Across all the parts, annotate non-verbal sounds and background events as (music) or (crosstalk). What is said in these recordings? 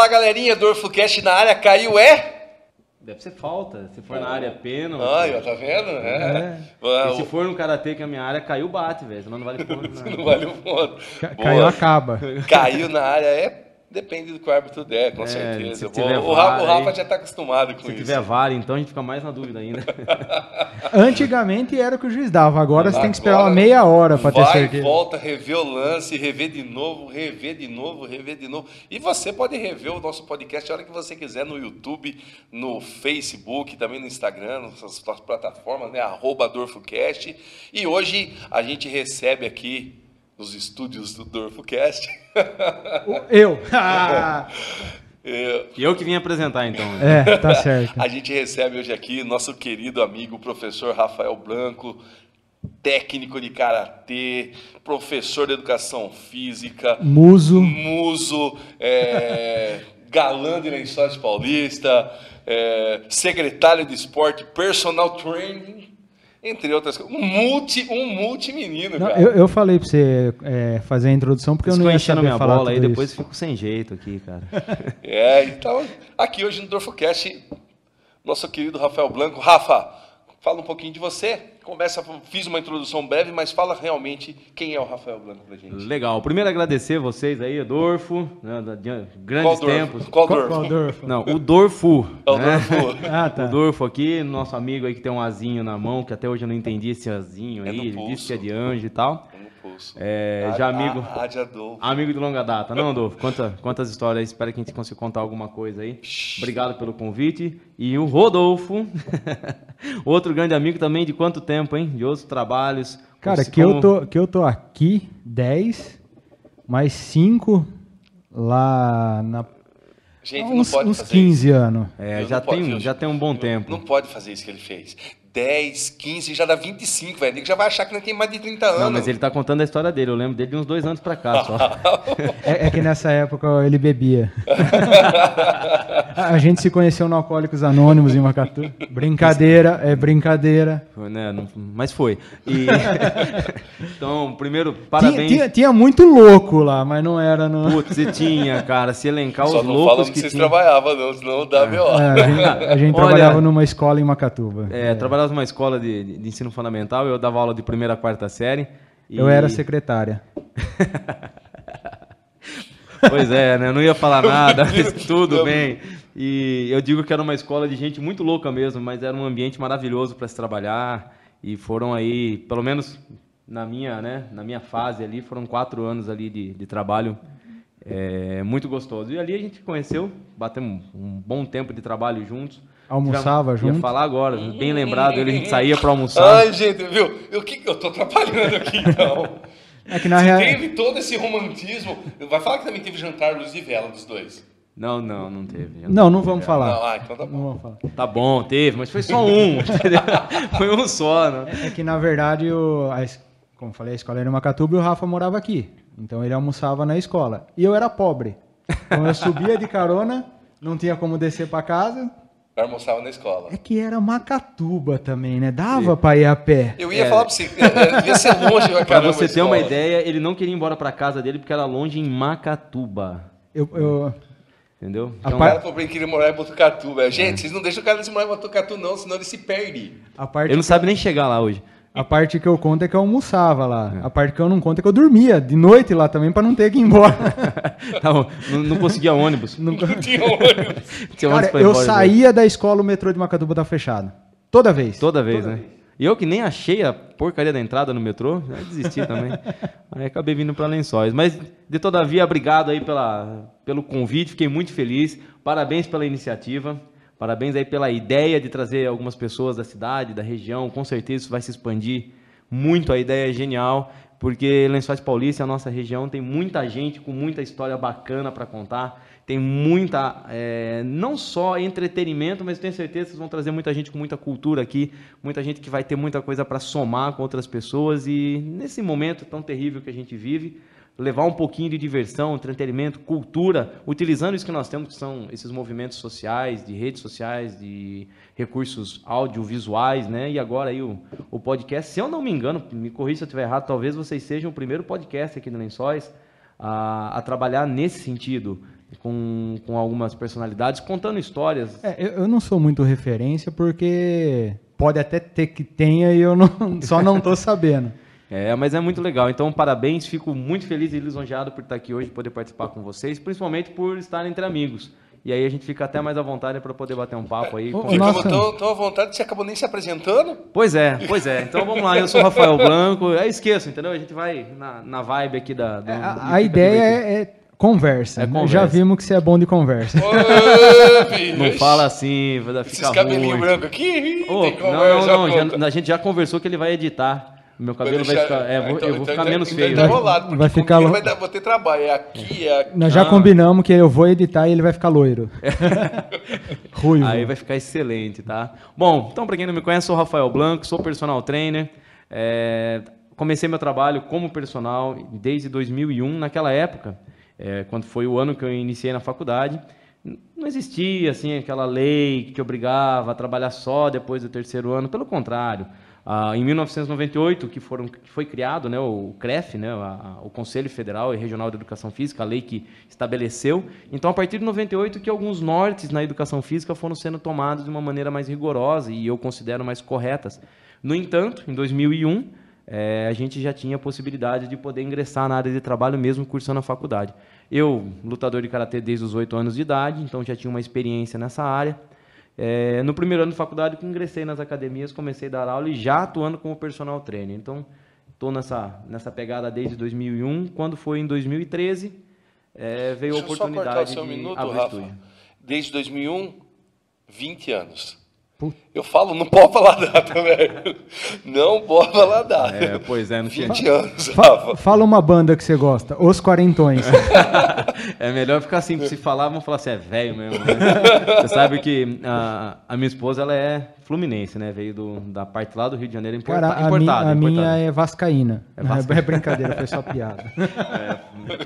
Fala galerinha do Orfocast na área, caiu é? Deve ser falta. Se for na área pênalti. Olha, tá vendo? É. E se for no karatê que é a minha área, caiu bate, velho. Senão não vale ponto. (laughs) Não, não vale ponto. Ca- Caiu, acaba. Caiu na área é. Depende do que o árbitro der, com É, certeza. se tiver o, Rafa, o Rafa já tá acostumado com Se isso. tiver vara, então a gente fica mais na dúvida ainda. (laughs) (laughs) Antigamente era o que o juiz dava, agora você tem que esperar uma meia hora para ter Vai, certeza. volta, rever o lance, rever de novo, rever de novo, rever de novo. E você pode rever o nosso podcast a hora que você quiser no YouTube, no Facebook, também no Instagram, nessas suas plataformas, né? Arroba DorfoCast. E hoje a gente recebe aqui nos estúdios do DorfoCast. Eu. (laughs) Ah, eh, E eu que vim apresentar, então. né? é, tá certo. (laughs) A gente recebe hoje aqui nosso querido amigo, professor Rafael Blanco, técnico de karatê, professor de educação física, Muso. muso, é, (laughs) galã de Lençóis Paulista, é, secretário de esporte, personal training, entre outras coisas. Um multi, um multi menino, Não, cara. eu, eu falei pra você é, fazer a introdução porque eu não ia saber minha falar bola aí, depois isso. fico sem jeito aqui, cara. (laughs) É, então, aqui hoje no Dorfocast, nosso querido Rafael Blanco. Rafa, fala um pouquinho de você. Começa, fiz uma introdução breve, mas fala realmente quem é o Rafael Blanco pra gente. Legal. Primeiro agradecer vocês aí, Adolfo, né, Qual grandes Dorfo? tempos. Qual Qual, Dorfo? qual Dorfo? Não, o Dorfu. É o né? Dorfo. (laughs) Ah, tá. O Dorfo aqui, nosso amigo aí que tem um azinho na mão, que até hoje eu não entendi esse azinho É aí, ele disse que é de anjo e tal. Pulso. É, já amigo. A, a de Adolfo. Amigo de longa data. Não, Adolfo, conta, quantas histórias aí, espero que a gente consiga contar alguma coisa aí. Obrigado pelo convite. E o Rodolfo, (laughs) outro grande amigo também, de quanto tempo, hein? De outros trabalhos. Cara, Como- que eu, tô, que eu tô aqui 10, mais 5 lá na. Gente, uns não pode uns fazer 15 isso. anos. É, já pode, tem, já tem um bom tempo. Não pode fazer isso que ele fez. 10, 15, já dá 25, velho. Ele já vai achar que não tem mais de 30 anos. Não, mas ele tá contando a história dele. Eu lembro dele de uns dois anos pra cá só. (laughs) É, é que nessa época ele bebia. a gente se conheceu no Alcoólicos Anônimos em Macatu. Brincadeira, é brincadeira. Foi, né? Não- mas foi. E- (laughs) então, primeiro, Tinha, parabéns. tinha, tinha muito louco lá, mas não era. No... Putz, você tinha, cara. Se elencar Só os não fala loucos onde que vocês tinha. trabalhavam, não, senão dá B.O. É, a gente, a gente Olha- trabalhava numa escola em Macatuba. É, trabalhava numa escola de, de- de ensino fundamental, eu dava aula de primeira a quarta série. e- Eu era secretária. (laughs) Pois é, né? Eu não ia falar (laughs) nada, mas tudo bem. E eu digo que era uma escola de gente muito louca mesmo, mas era um ambiente maravilhoso para se trabalhar. E foram aí, pelo menos na minha, né, na minha fase ali, foram quatro anos ali de, de trabalho é, muito gostoso. E ali a gente conheceu, batemos um bom tempo de trabalho juntos. Almoçava Ia junto. falar agora, bem lembrado, ele a gente saía para almoçar. Ai, gente, viu? O que que eu tô trabalhando aqui, então? É que na Se real. teve todo esse romantismo. Vai falar que também teve jantar luz de vela dos dois. Não, não, não teve. Não, não vamos Não, falar. ah, então tá Não bom. vamos falar. Tá bom, teve, mas foi só um? (laughs) Foi um só, né? É que na verdade, o, a como eu falei, a escola era em Macatuba e o Rafa morava aqui. Então ele almoçava na escola. E eu era pobre. Então eu subia de carona, não tinha como descer para casa. Eu almoçava na escola. É que era Macatuba também, né? Dava pra ir a pé. Eu ia É. falar pra você, é, é, devia ser longe pra Pra você a ter uma ideia, ele não queria ir embora pra casa dele porque era longe em Macatuba. Eu, eu- Entendeu? A Então, O par- cara falou pra ele que ele morar em Botucatu, velho. Gente, vocês não deixam o cara morar em Botucatu, não, senão ele se perde. a, parte, ele não sabe nem chegar lá hoje. A parte que eu conto é que eu almoçava lá. A parte que eu não conto é que eu dormia de noite lá também pra não ter que ir embora. (laughs) Tá não, não conseguia ônibus. Não- Não (laughs) tinha ônibus. Tinha Cara, ônibus eu embora, né? saía da escola, o metrô de Macatuba tá fechado. Toda vez. Toda vez, né? E eu que nem achei a porcaria da entrada no metrô, já desisti também. (laughs) Aí acabei vindo para Lençóis. Mas, de todavia, obrigado aí pela, pelo convite, fiquei muito feliz. Parabéns pela iniciativa. Parabéns aí pela ideia de trazer algumas pessoas da cidade, da região. Com certeza isso vai se expandir muito. A ideia é genial, porque Lençóis Paulista, a nossa região, tem muita gente com muita história bacana para contar. Tem muita, é, não só entretenimento, mas tenho certeza que vocês vão trazer muita gente com muita cultura aqui, muita gente que vai ter muita coisa para somar com outras pessoas e nesse momento tão terrível que a gente vive, levar um pouquinho de diversão, entretenimento, cultura, utilizando isso que nós temos, que são esses movimentos sociais, de redes sociais, de recursos audiovisuais, né? E agora aí o, o podcast, se eu não me engano, me corrija se eu estiver errado, talvez vocês sejam o primeiro podcast aqui no Lençóis a, a trabalhar nesse sentido, com, com algumas personalidades, contando histórias. É, eu, eu não sou muito referência porque pode até ter que tenha e eu não, (laughs) só não tô sabendo. É, mas é muito legal. Então, parabéns. Fico muito feliz e lisonjeado por estar aqui hoje, poder participar com vocês, principalmente por estar entre amigos. E aí a gente fica até mais à vontade para poder bater um papo aí. Ô, Nossa. tão, tão à vontade você acabou nem se apresentando. Pois é, pois é. Então vamos lá, eu sou o Rafael Blanco. Eu esqueço, entendeu? A gente vai na, na vibe aqui da. do- É, A, a ideia é, é conversa. É conversa. Já vimos que você é bom de conversa. Ô. Não fala assim, vai Esses ficar cabelinhos ruim. brancos aqui. Ô, tem não, conversa, não, não. já- a gente já conversou que ele vai editar. Meu cabelo vai, deixar- ficar. É, vou- então- eu vou então- ficar então- menos feio. Tá enrolado, porque Vai ficar comigo lo- vai dar, vou ter trabalho. É aqui, é aqui. Nós já Ah. combinamos que eu vou editar e ele vai ficar loiro. (laughs) Ruivo. Aí vai ficar excelente, tá? Bom, então para quem não me conhece, sou o Rafael Blanco, sou personal trainer. É, comecei meu trabalho como personal desde 2001. Naquela época, é, quando foi o ano que eu iniciei na faculdade, não existia assim aquela lei que te obrigava a trabalhar só depois do terceiro ano. Pelo contrário, ah, em 1998, que, foram, que foi criado né, o CREF, né, a- a- o Conselho Federal e Regional de Educação Física, a lei que estabeleceu. Então, a partir de 98, que alguns nortes na educação física foram sendo tomados de uma maneira mais rigorosa e eu considero mais corretas. No entanto, em 2001, eh, a gente já tinha a possibilidade de poder ingressar na área de trabalho mesmo cursando a faculdade. Eu, lutador de karatê desde os 8 anos de idade, então já tinha uma experiência nessa área. É, no primeiro ano de faculdade, que ingressei nas academias, comecei a dar aula e já atuando como personal trainer. Então, estou nessa, nessa pegada desde 2001. Quando foi em 2013, é, veio Deixa a eu só cortar o oportunidade seu de minuto, Rafa. Desde 2001, 20 anos. Puta. Eu falo, não pode falar data, (laughs) velho. Não pode falar data. É, pois é, não tinha... 20 anos, Fa- Rafa. fala uma banda que você gosta. Os Quarentões. (laughs) É melhor ficar assim, se falar, vão falar assim, é velho mesmo. Né? (laughs) Você sabe que a, a minha esposa ela é fluminense, né? Veio do, da parte lá do Rio de Janeiro, importa, Cara, a, importada. a minha é Vascaína. É (laughs) É, vascaína. brincadeira, foi só piada.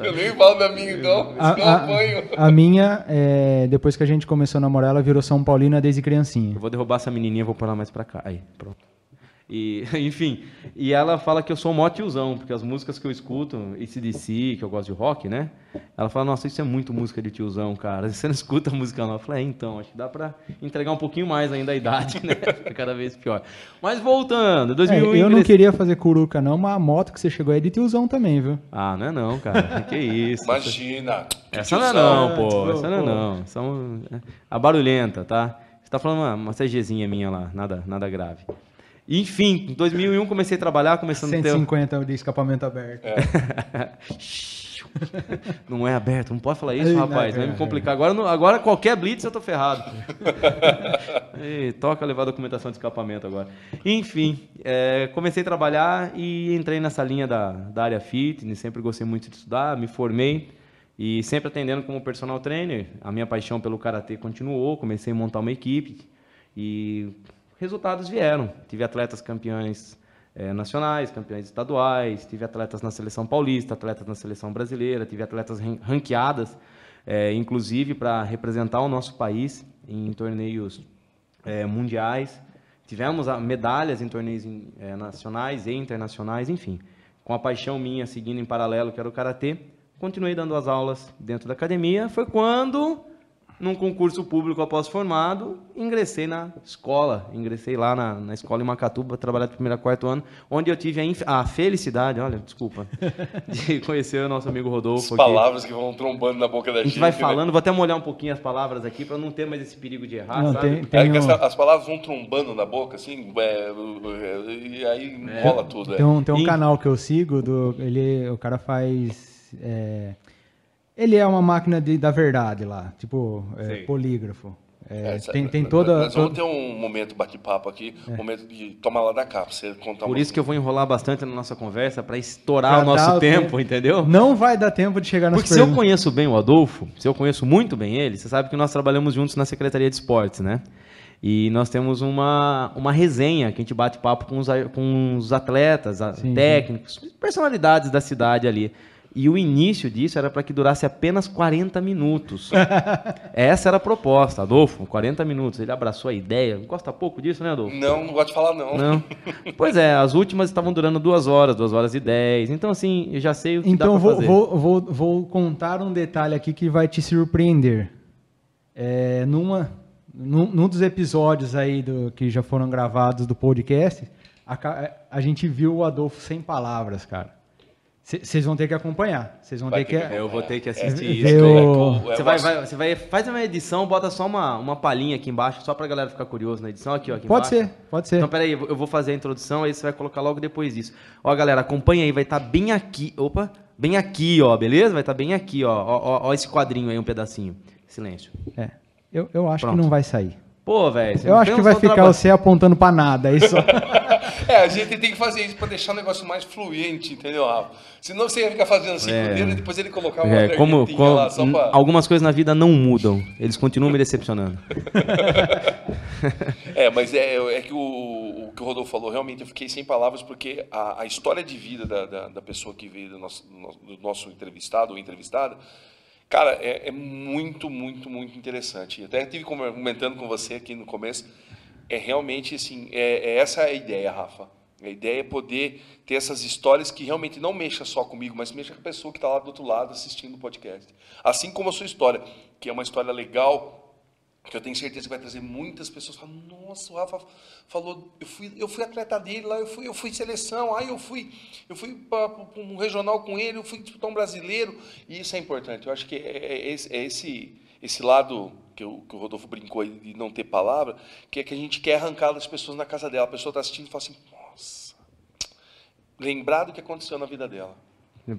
Eu nem falo da minha, então. A, a- a minha, é, depois que a gente começou a namorar, ela virou São Paulina desde criancinha. Eu vou derrubar essa menininha, vou pôr ela mais pra cá. Aí, pronto. E, (laughs) enfim, e ela fala que eu sou mó tiozão, porque as músicas que eu escuto, ACDC, que eu gosto de rock, né? Ela fala, nossa, isso é muito música de tiozão, cara. (laughs) Você não escuta música não. Eu falei, é, então, acho que dá pra entregar um pouquinho mais ainda a idade, (laughs) né? Fica cada vez pior. Mas voltando, É, 2001 eu não queria fazer curuca, não, mas a moto que você chegou aí é de tiozão também, viu? Ah, não é não, cara. Que isso. Imagina. Essa não é não, pô. Essa não é não. São a barulhenta, tá? Você tá falando uma, uma CGzinha minha lá, nada, nada grave. Enfim, em 2001 comecei a trabalhar, começando a ter... 150 de escapamento aberto. (laughs) Não é aberto, não pode falar isso, Ei, rapaz. não, Vai é, me complicar. Agora, não- agora qualquer blitz eu tô ferrado. (laughs) Ei, toca levar documentação de escapamento agora. Enfim, é, comecei a trabalhar e entrei nessa linha da, da área fitness. Sempre gostei muito de estudar, me formei e sempre atendendo como personal trainer. A minha paixão pelo karatê continuou. Comecei a montar uma equipe e resultados vieram. Tive atletas campeões eh, nacionais, campeões estaduais, tive atletas na seleção paulista, atletas na seleção brasileira, tive atletas ran- ranqueadas, eh, inclusive para representar o nosso país em torneios eh, mundiais. Tivemos medalhas em torneios nacionais e internacionais, enfim. Com a paixão minha seguindo em paralelo, que era o karatê, continuei dando as aulas dentro da academia. Foi quando num concurso público após formado, ingressei na escola. Ingressei lá na, na escola em Macatuba, trabalhar do primeiro a quarto ano, onde eu tive a, a felicidade, olha, desculpa, (laughs) de conhecer o nosso amigo As Rodolfo. aqui. palavras que vão trombando na boca da A gente. gente vai né? falando, vou até molhar um pouquinho as palavras aqui para não ter mais esse perigo de errar, Não, sabe? tem- É tem que um- essa- as palavras vão trombando na boca, assim, é, e aí enrola tudo. é. Tem um, tem um E- canal que eu sigo, do, ele, o cara faz. É, ele é uma máquina de- da verdade lá, tipo é, polígrafo. É, É, tem, tem toda. Nós vamos toda- ter um momento bate-papo aqui, um momento de tomar lá da cá, pra você contar Por uma- isso que eu vou enrolar bastante na nossa conversa para estourar Pra o nosso o tempo, entendeu? Não vai dar tempo de chegar nas Porque se eu perguntas. conheço bem o Adolfo, se eu conheço muito bem ele, você sabe que nós trabalhamos juntos na Secretaria de Esportes, né? E nós temos uma, uma resenha que a gente bate papo com os, com os atletas, sim. técnicos, personalidades da cidade ali. E o início disso era para que durasse apenas 40 minutos. (laughs) Essa era a proposta, Adolfo, 40 minutos. Ele abraçou a ideia. Gosta pouco disso, né, Adolfo? Não, não gosto de falar, não. Não. (laughs) Pois é, as últimas estavam durando duas horas, duas horas e dez. Então, assim, eu já sei o que Então dá vou, fazer. vou, vou, vou contar um detalhe aqui que vai te surpreender. É, numa, num, num dos episódios aí do, que já foram gravados do podcast, a, a gente viu o Adolfo sem palavras, cara. Vocês vão ter que acompanhar. Vocês vão Vai ter que. que Eu vou ter que É, assistir ver isso. o- Você vai, vai- você vai, faz uma edição, bota só uma, uma palhinha aqui embaixo, só pra galera ficar curioso na edição. Aqui, ó, aqui Pode embaixo. ser, pode ser. Então, peraí, eu vou- eu vou fazer a introdução, aí você vai colocar logo depois disso. Ó, galera, acompanha aí, vai estar bem aqui. Opa, bem aqui, ó, beleza? Vai estar bem aqui, ó. Ó, ó, ó esse quadrinho aí, um pedacinho. Silêncio. É. Eu, eu acho Pronto. que não vai sair. Pô, velho. você Eu acho que vai ficar trabalho. você apontando pra nada. Aí (laughs) só... É, a gente tem que fazer isso pra deixar o negócio mais fluente, entendeu, Rafa? Senão você ia ficar fazendo assim É. com o dedo e depois ele colocar uma É, como, como- lá só pra... algumas coisas na vida não mudam, eles continuam me decepcionando. (laughs) É, mas é, é que o, o que o Rodolfo falou, realmente eu fiquei sem palavras, porque a, a história de vida da, da, da pessoa que veio do nosso, do nosso- do nosso entrevistado ou entrevistada, cara, é, é muito, muito, muito interessante. Eu até estive comentando com você aqui no começo, é realmente assim, é, é essa a ideia, Rafa. A ideia é poder ter essas histórias que realmente não mexa só comigo, mas mexa com a pessoa que está lá do outro lado assistindo o podcast. Assim como a sua história, que é uma história legal, que eu tenho certeza que vai trazer muitas pessoas nossa, o Rafa falou, eu fui, eu fui atleta dele lá, eu fui, eu fui seleção, aí eu fui, eu fui para um regional com ele, eu fui disputar um brasileiro, e isso é importante. Eu acho que é, é é esse, esse lado que, o que o Rodolfo brincou aí de não ter palavra, que é que a gente quer arrancar das pessoas na casa dela. A pessoa está assistindo e fala assim, nossa, lembrar do que aconteceu na vida dela.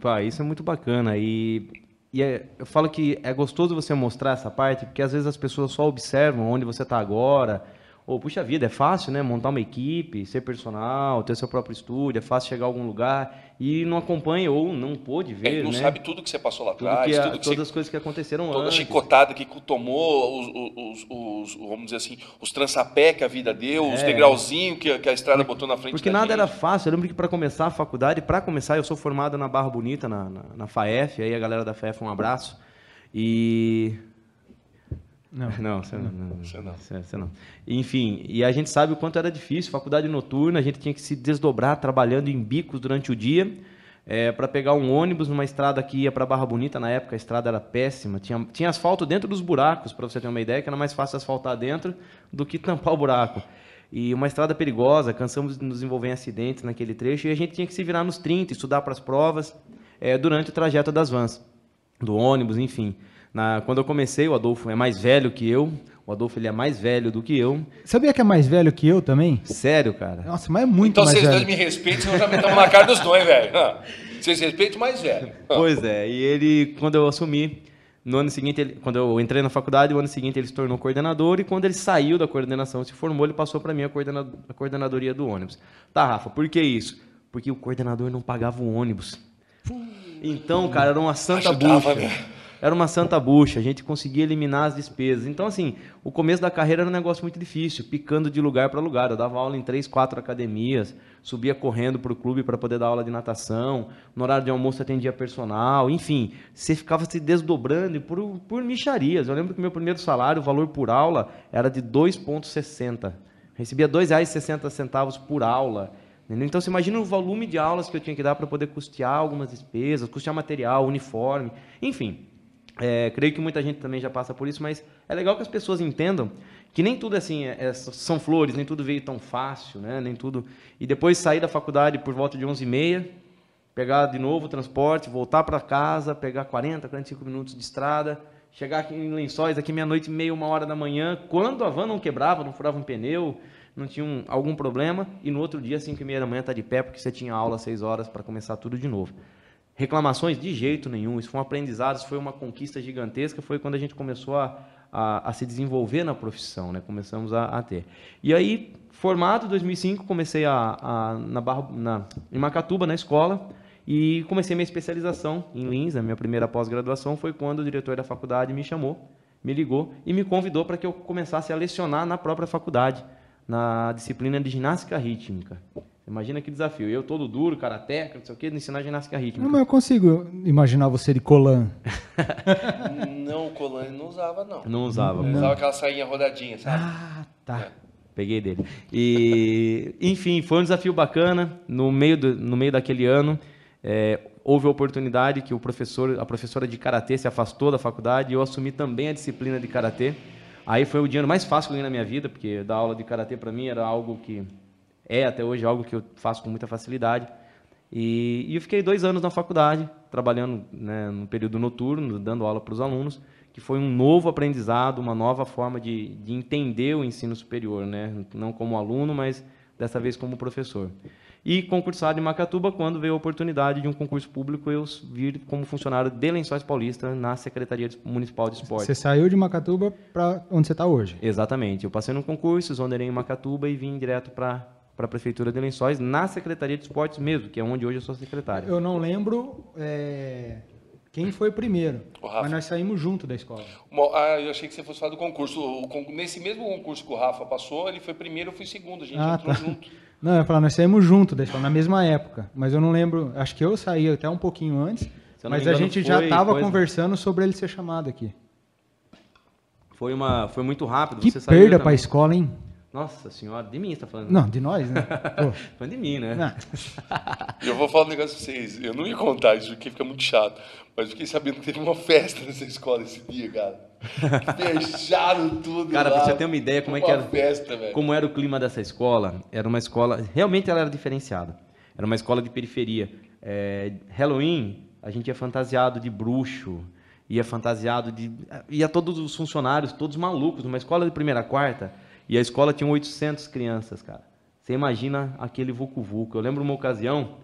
Pá, isso é muito bacana. E, e é- eu falo que é gostoso você mostrar essa parte, porque às vezes as pessoas só observam onde você está agora. Ou, puxa vida, é fácil, né? Montar uma equipe, ser personal, ter seu próprio estúdio, é fácil chegar a algum lugar e não acompanha ou não pôde É, ver, não né? sabe tudo que você passou lá Tudo atrás, tudo que todas você as coisas que aconteceram toda a antes. chicotada que tomou, os, os, os- os- vamos dizer assim, os trançapé que a vida deu, os É. degrauzinhos que, a- que a estrada botou na frente Porque da nada gente. era fácil. Eu lembro que para começar a faculdade, para começar, eu sou formado na Barra Bonita, na, na, na FAEF, aí a galera da FAEF, um abraço. E. (laughs) Não. Não, você não. não, Você não. você- você não. Enfim, e a gente sabe o quanto era difícil, faculdade noturna, a gente tinha que se desdobrar trabalhando em bicos durante o dia. para pegar um ônibus numa estrada que ia para Barra Bonita, na época a estrada era péssima, tinha, tinha asfalto dentro dos buracos, para você ter uma ideia, que era mais fácil asfaltar dentro do que tampar o buraco. E uma estrada perigosa, cansamos de nos envolver em acidentes naquele trecho, e a gente tinha que se virar nos 30, estudar para as provas, eh, durante o trajeto das vans, do ônibus, enfim. Na, quando eu comecei, o Adolfo é mais velho que eu, o Adolfo ele é mais velho do que eu. Sabia que é mais velho que eu também? Sério, cara. Nossa, mas é muito Então mais vocês velho. dois me respeitem, senão já metamos na cara dos dois, velho. Ah, Vocês respeitam mais velho. Ah, Pois é, e ele, quando eu assumi, no ano seguinte, ele- quando eu entrei na faculdade, no ano seguinte ele se tornou coordenador, e quando ele saiu da coordenação, se formou, ele passou para mim a, coordena- a coordenadoria do ônibus. Tá, Rafa, por que isso? Porque o coordenador não pagava o ônibus. Então, cara, era uma santa Ajudava, bucha. Era uma santa bucha, a gente conseguia eliminar as despesas. Então, assim, o começo da carreira era um negócio muito difícil, picando de lugar para lugar. Eu dava aula em três, quatro academias, subia correndo para o clube para poder dar aula de natação, no horário de almoço atendia personal, enfim, você ficava se desdobrando por, por micharias. Eu lembro que meu primeiro salário, o valor por aula, era de 2,60. Recebia R$ 2,60 por aula. Então, você imagina o volume de aulas que eu tinha que dar para poder custear algumas despesas, custear material, uniforme, enfim. É, creio que muita gente também já passa por isso, mas é legal que as pessoas entendam que nem tudo assim é- é- são flores, nem tudo veio tão fácil, né? Nem tudo. E depois sair da faculdade por volta de 11h30, pegar de novo o transporte, voltar para casa, pegar 40, 45 minutos de estrada, chegar aqui em Lençóis, aqui meia-noite e meia, uma hora da manhã, quando a van não quebrava, não furava um pneu, não tinha um- algum problema, e no outro dia, 5 e meia da manhã, tá de pé, porque você tinha aula às 6 horas para começar tudo de novo. Reclamações de jeito nenhum, isso foi um aprendizado, isso foi uma conquista gigantesca, foi quando a gente começou a, a, a se desenvolver na profissão, né? começamos a, a ter. E aí, formado em 2005, comecei a, a, na Barra, na, em Macatuba, na escola, e comecei minha especialização em Lins, a minha primeira pós-graduação foi quando o diretor da faculdade me chamou, me ligou e me convidou para que eu começasse a lecionar na própria faculdade, na disciplina de ginástica rítmica. Imagina que desafio. Eu todo duro, karateca, não sei o quê, de ensinar ginástica rítmica. Não, mas eu consigo imaginar você de colan. (laughs) Não, o Colani não usava, não. Não usava. Ele pô. usava aquela sainha rodadinha, sabe? Ah, tá. Peguei dele. E, (laughs) enfim, foi um desafio bacana. No meio, do, no meio daquele ano, é, houve a oportunidade que o professor, a professora de karatê se afastou da faculdade e eu assumi também a disciplina de karatê. Aí foi o dinheiro mais fácil que eu ganhei na minha vida, porque dar aula de karatê para mim era algo que é até hoje algo que eu faço com muita facilidade. E, e eu fiquei dois anos na faculdade, trabalhando né, no período noturno, dando aula para os alunos, que foi um novo aprendizado, uma nova forma de, de entender o ensino superior, né? não como aluno, mas dessa vez como professor. E concursado em Macatuba, quando veio a oportunidade de um concurso público, eu vir como funcionário de Lençóis Paulista na Secretaria Municipal de Esporte. Você saiu de Macatuba para onde você está hoje. Exatamente. Eu passei no concurso, exonerei em Macatuba e vim direto para para a Prefeitura de Lençóis, na Secretaria de Esportes mesmo, que é onde hoje eu sou secretário. Eu não lembro é, quem foi primeiro, O Rafa. mas nós saímos junto da escola. Ah, eu achei que você fosse falar do concurso. O nesse mesmo concurso que o Rafa passou, ele foi primeiro, eu fui segundo. A gente Ah, entrou tá. junto. (laughs) Não, eu ia falar, nós saímos junto da escola, na mesma época, mas eu não lembro, acho que eu saí até um pouquinho antes, mas me a engano, gente já estava conversando sobre ele ser chamado aqui. Foi, uma, foi muito rápido. Que perda para a escola, hein? Nossa senhora, de mim você está falando. Não, de nós, né? (laughs) Falando de mim, né? não. Eu vou falar um negócio pra vocês. Eu não ia contar isso, porque fica muito chato. Mas fiquei sabendo que teve uma festa nessa escola esse dia, cara. Fecharam tudo. Cara, lá. pra você ter uma ideia como é que Uma era. festa. Como era o clima dessa escola, era uma escola. Realmente ela era diferenciada. Era uma escola de periferia. É, Halloween, a gente ia fantasiado de bruxo, ia fantasiado de. ia todos os funcionários, todos malucos, numa escola de primeira a quarta, e a escola tinha 800 crianças, cara. Você imagina aquele vucu-vucu. Eu lembro uma ocasião,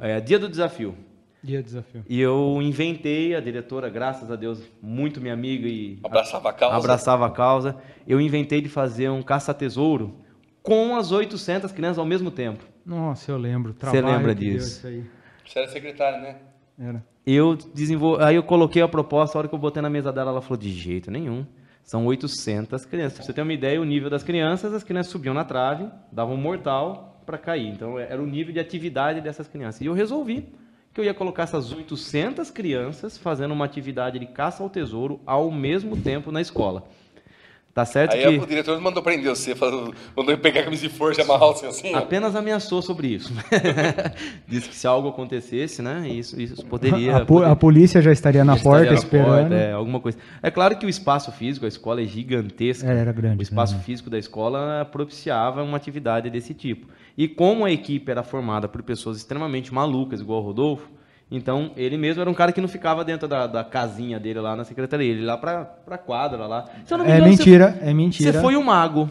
é, dia do desafio. Dia do desafio. E eu inventei, a diretora, graças a Deus, muito minha amiga e Abraçava a causa. abraçava a causa. Eu inventei de fazer um caça-tesouro com as 800 crianças ao mesmo tempo. Nossa, eu lembro. Você lembra disso? isso aí. Você era secretário, né? Era. Eu desenvol... Aí eu coloquei a proposta, a hora que eu botei na mesa dela, ela falou, de jeito nenhum. São 800 crianças. Pra você ter uma ideia, o nível das crianças, as crianças subiam na trave, davam um mortal para cair. Então era o nível de atividade dessas crianças. E eu resolvi que eu ia colocar essas 800 crianças fazendo uma atividade de caça ao tesouro ao mesmo tempo na escola. Tá certo Aí que... o diretor mandou prender você, falou, mandou pegar a camisa de força e amarrar você assim. ó. Apenas ameaçou sobre isso. (laughs) Disse que se algo acontecesse, né, isso, isso poderia... A, po- a polícia já estaria na estaria porta na esperando. porta, é, alguma coisa. É claro que o espaço físico, a escola é gigantesca. É, era grande, O espaço né? físico da escola propiciava uma atividade desse tipo. E como a equipe era formada por pessoas extremamente malucas, igual o Rodolfo, então ele mesmo era um cara que não ficava dentro da, da casinha dele lá na secretaria, ele ia lá pra, pra quadra lá. Se eu não me É engano, você- mentira, é mentira. Você foi o mago.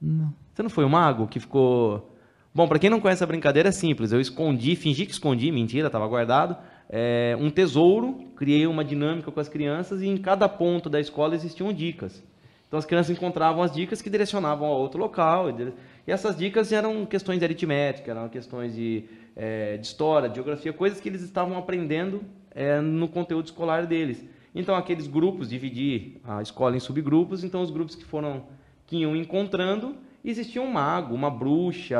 Não. Você não foi o mago que ficou. Bom, para quem não conhece a brincadeira, é simples. Eu escondi, fingi que escondi, mentira, estava guardado, é, um tesouro, criei uma dinâmica com as crianças e em cada ponto da escola existiam dicas. Então as crianças encontravam as dicas que direcionavam a outro local. E essas dicas eram questões de aritmética, eram questões de, é, de história, de geografia, coisas que eles estavam aprendendo é, no conteúdo escolar deles. Então aqueles grupos, dividir a escola em subgrupos, então os grupos que foram que iam encontrando, existia um mago, uma bruxa,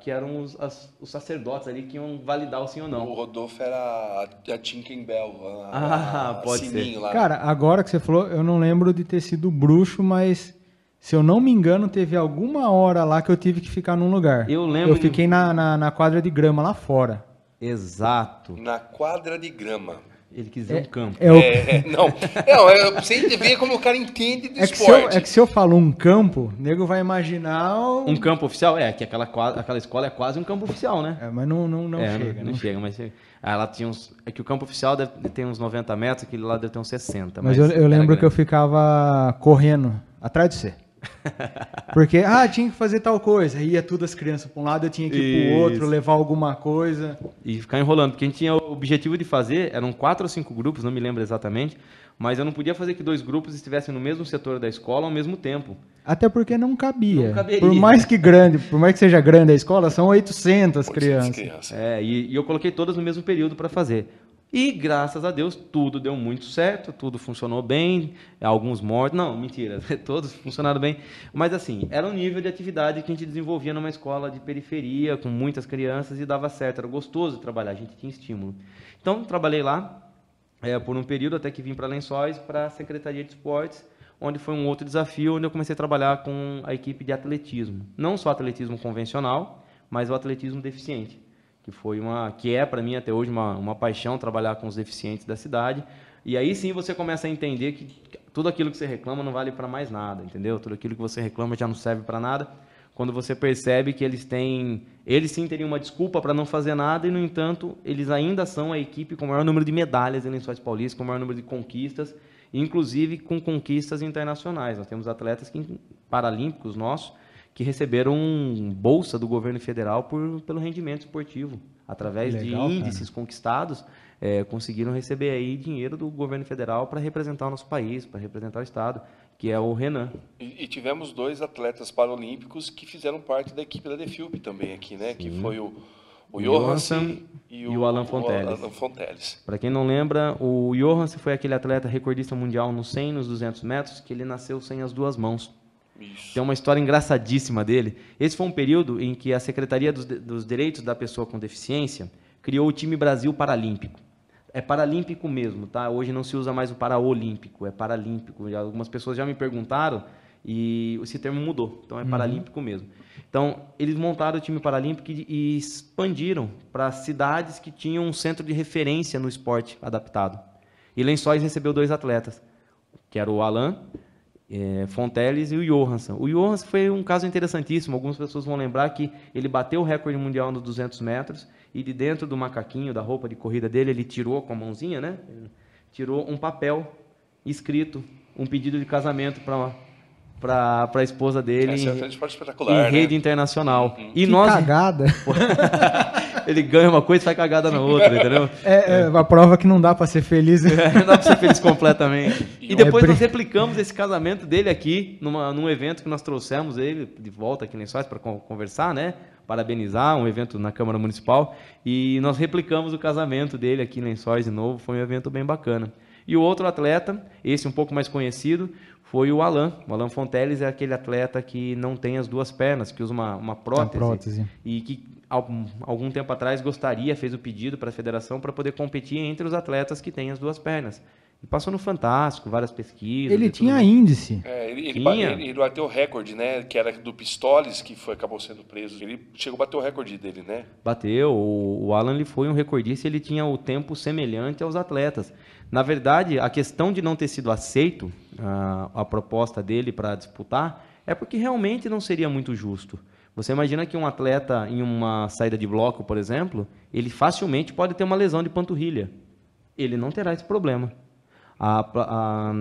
que eram os, as- os sacerdotes ali que iam validar o sim ou O não. Rodolfo era a, a Tinkerbell. A, Ah, a pode ser. sininho Lá. Cara, agora que você falou, eu não lembro de ter sido bruxo, mas se eu não me engano, teve alguma hora lá que eu tive que ficar num lugar. Eu lembro Eu de- fiquei na, na, na quadra de grama lá fora. Exato. Na quadra de grama. Ele quis dizer um campo. É, o- É, é, não, não, é pra você ver como o cara entende de é que se eu, esporte. é que se eu falo um campo, o nego vai imaginar. o- Um campo oficial? É, que aquela, quadra- aquela escola é quase um campo oficial, né? É, mas não, não, não É, chega. Não, não chega, mas chega. Ah, ela tinha uns. É que o campo oficial deve ter uns 90 metros, aquele lá deve ter uns 60. Mas, eu, eu era lembro que eu grande. ficava correndo atrás de você. (laughs) Porque, ah, tinha que fazer tal coisa. Ia tudo as crianças para um lado, eu tinha que ir pro outro, Isso. levar alguma coisa. E ficar enrolando, porque a gente tinha o objetivo de fazer, eram quatro ou cinco grupos, não me lembro exatamente, mas eu não podia fazer que dois grupos estivessem no mesmo setor da escola ao mesmo tempo. Até porque não cabia. Não caberia. Por mais que grande, por mais que seja grande a escola, são 800 crianças. crianças. É, e, e eu coloquei todas no mesmo período para fazer. E graças a Deus tudo deu muito certo, tudo funcionou bem, alguns mortos, não, mentira, (laughs) todos funcionaram bem, mas assim, era um nível de atividade que a gente desenvolvia numa escola de periferia, com muitas crianças e dava certo, era gostoso trabalhar, a gente tinha estímulo. Então, trabalhei lá é, por um período até que vim para Lençóis, para a Secretaria de Esportes, onde foi um outro desafio, onde eu comecei a trabalhar com a equipe de atletismo. Não só atletismo convencional, mas o atletismo deficiente que foi uma que é para mim até hoje uma, uma paixão trabalhar com os deficientes da cidade. E aí sim você começa a entender que tudo aquilo que você reclama não vale para mais nada, entendeu? Tudo aquilo que você reclama já não serve para nada. Quando você percebe que eles têm, eles sim teriam uma desculpa para não fazer nada e no entanto eles ainda são a equipe com o maior número de medalhas em Lençóis Paulistas, com o maior número de conquistas, inclusive com conquistas internacionais. Nós temos atletas que, paralímpicos nossos que receberam bolsa do governo federal por, pelo rendimento esportivo. Através Legal, de índices cara. conquistados, é, conseguiram receber aí dinheiro do governo federal para representar o nosso país, para representar o Estado, que é o Renan. E, e, tivemos dois atletas paralímpicos que fizeram parte da equipe da Defilp também aqui, né? Sim. Que foi o, o Johansson e o, e o Alan Fonteles. Fonteles. Para quem não lembra, o Johansson foi aquele atleta recordista mundial nos 100 nos 200 metros, que ele nasceu sem as duas mãos. Isso. Tem uma história engraçadíssima dele. Esse foi um período em que a Secretaria dos, dos Direitos da Pessoa com Deficiência criou o time Brasil Paralímpico. É paralímpico mesmo, tá? Hoje não se usa mais o paraolímpico, é paralímpico. Algumas pessoas já me perguntaram e esse termo mudou, então é uhum. paralímpico mesmo. Então, eles montaram o time paralímpico e expandiram para cidades que tinham um centro de referência no esporte adaptado. E Lençóis recebeu dois atletas, que era o Alan é, Fonteles e o Johansson. O Johansson foi um caso interessantíssimo. Algumas pessoas vão lembrar que ele bateu o recorde mundial nos 200 metros e de dentro do macaquinho, da roupa de corrida dele, ele tirou com a mãozinha, né? Tirou um papel escrito, um pedido de casamento para para a esposa dele Essa em, é espetacular, em rede internacional. Uhum. E que nós cagada. (laughs) ele ganha uma coisa e faz cagada na outra, entendeu? É, é. uma prova que não dá para ser feliz. É, não dá para ser feliz completamente. (laughs) E depois é nós replicamos esse casamento dele aqui numa, num evento que nós trouxemos ele de volta aqui em Lençóis para conversar, né? Parabenizar, um evento na Câmara Municipal. E nós replicamos o casamento dele aqui em Lençóis de novo. Foi um evento bem bacana. E o outro atleta, esse um pouco mais conhecido, foi o Alan. O Alan Fonteles é aquele atleta que não tem as duas pernas, que usa uma, uma prótese, prótese. E que algum tempo atrás gostaria, fez o pedido para a federação para poder competir entre os atletas que têm as duas pernas. E passou no Fantástico, várias pesquisas. Ele tinha índice. É, ele, ele, tinha. Ele, ele, bateu o recorde, né? Que era do Pistoles, que foi, acabou sendo preso. Ele chegou a bater o recorde dele, né? Bateu. O, o Alan ele foi um recordista ele tinha o tempo semelhante aos atletas. Na verdade, a questão de não ter sido aceito a, a proposta dele para disputar é porque realmente não seria muito justo. Você imagina que um atleta em uma saída de bloco, por exemplo, ele facilmente pode ter uma lesão de panturrilha. Ele não terá esse problema. A, a,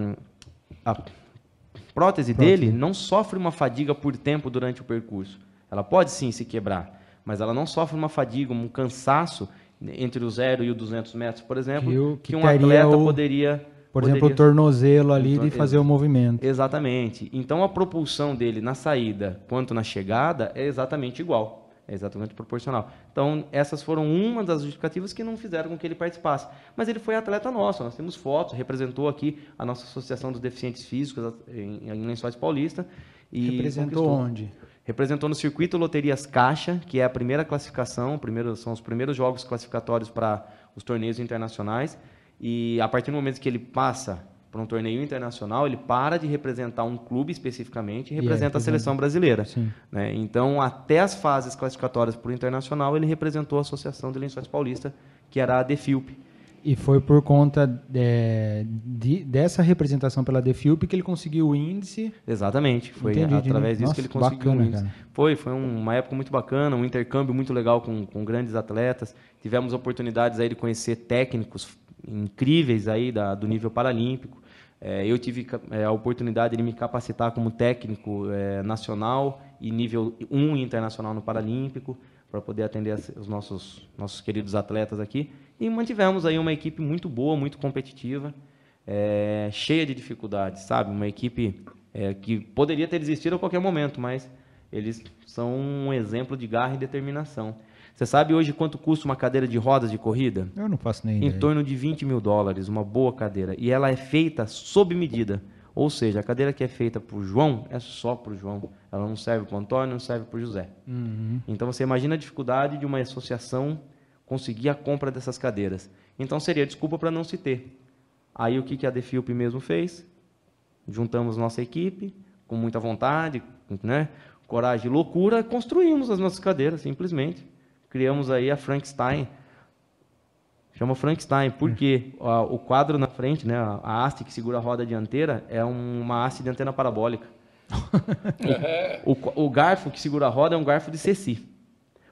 a prótese, prótese dele não sofre uma fadiga por tempo durante o percurso. Ela pode sim se quebrar, mas ela não sofre uma fadiga, um cansaço entre o zero e o 200 metros, por exemplo, que, o, que, que um atleta o, poderia... Por poderia, exemplo, o tornozelo ali de fazer o movimento. Exatamente. Então, a propulsão dele na saída quanto na chegada é exatamente igual. É exatamente proporcional. Então, essas foram uma das justificativas que não fizeram com que ele participasse. Mas ele foi atleta nosso, nós temos fotos, representou aqui a nossa Associação dos Deficientes Físicos em, em Lençóis Paulista. E representou conquistou. onde? representou no circuito Loterias Caixa, que é a primeira classificação, primeiro, são os primeiros jogos classificatórios para os torneios internacionais. E a partir do momento que ele passa para um torneio internacional, ele para de representar um clube especificamente e representa a seleção brasileira. Né? Então, até as fases classificatórias para o internacional, ele representou a Associação de Lençóis Paulista, que era a DEFILP. E foi por conta de, de, dessa representação pela Defilp que ele conseguiu o índice. Exatamente, foi Entendi, através disso Nossa, que ele conseguiu bacana, o índice. Cara. Foi, foi uma época muito bacana, um intercâmbio muito legal com, com grandes atletas. Tivemos oportunidades aí de conhecer técnicos incríveis aí da, do nível paralímpico. É, eu tive é, a oportunidade de me capacitar como técnico é, nacional e nível 1 internacional no Paralímpico para poder atender os nossos, nossos queridos atletas aqui. E mantivemos aí uma equipe muito boa, muito competitiva, é, cheia de dificuldades, sabe? Uma equipe é, que poderia ter desistido a qualquer momento, mas eles são um exemplo de garra e determinação. Você sabe hoje quanto custa uma cadeira de rodas de corrida? Eu não faço nem Em ideia. torno de 20 mil dólares, uma boa cadeira. E ela é feita sob medida. Ou seja, a cadeira que é feita por João é só para o João. Ela não serve para o Antônio, não serve para o José. Uhum. Então você imagina a dificuldade de uma associação conseguir a compra dessas cadeiras. Então seria desculpa para não se ter. Aí o que, que a Defilp mesmo fez? Juntamos nossa equipe, com muita vontade, né? coragem e loucura, construímos as nossas cadeiras, simplesmente. Criamos aí a Frankenstein. Chama Frankenstein, porque a- o quadro na frente, né, a haste que segura a roda dianteira, é um- uma haste de antena parabólica. (laughs) O, co- o garfo que segura a roda é um garfo de ceci.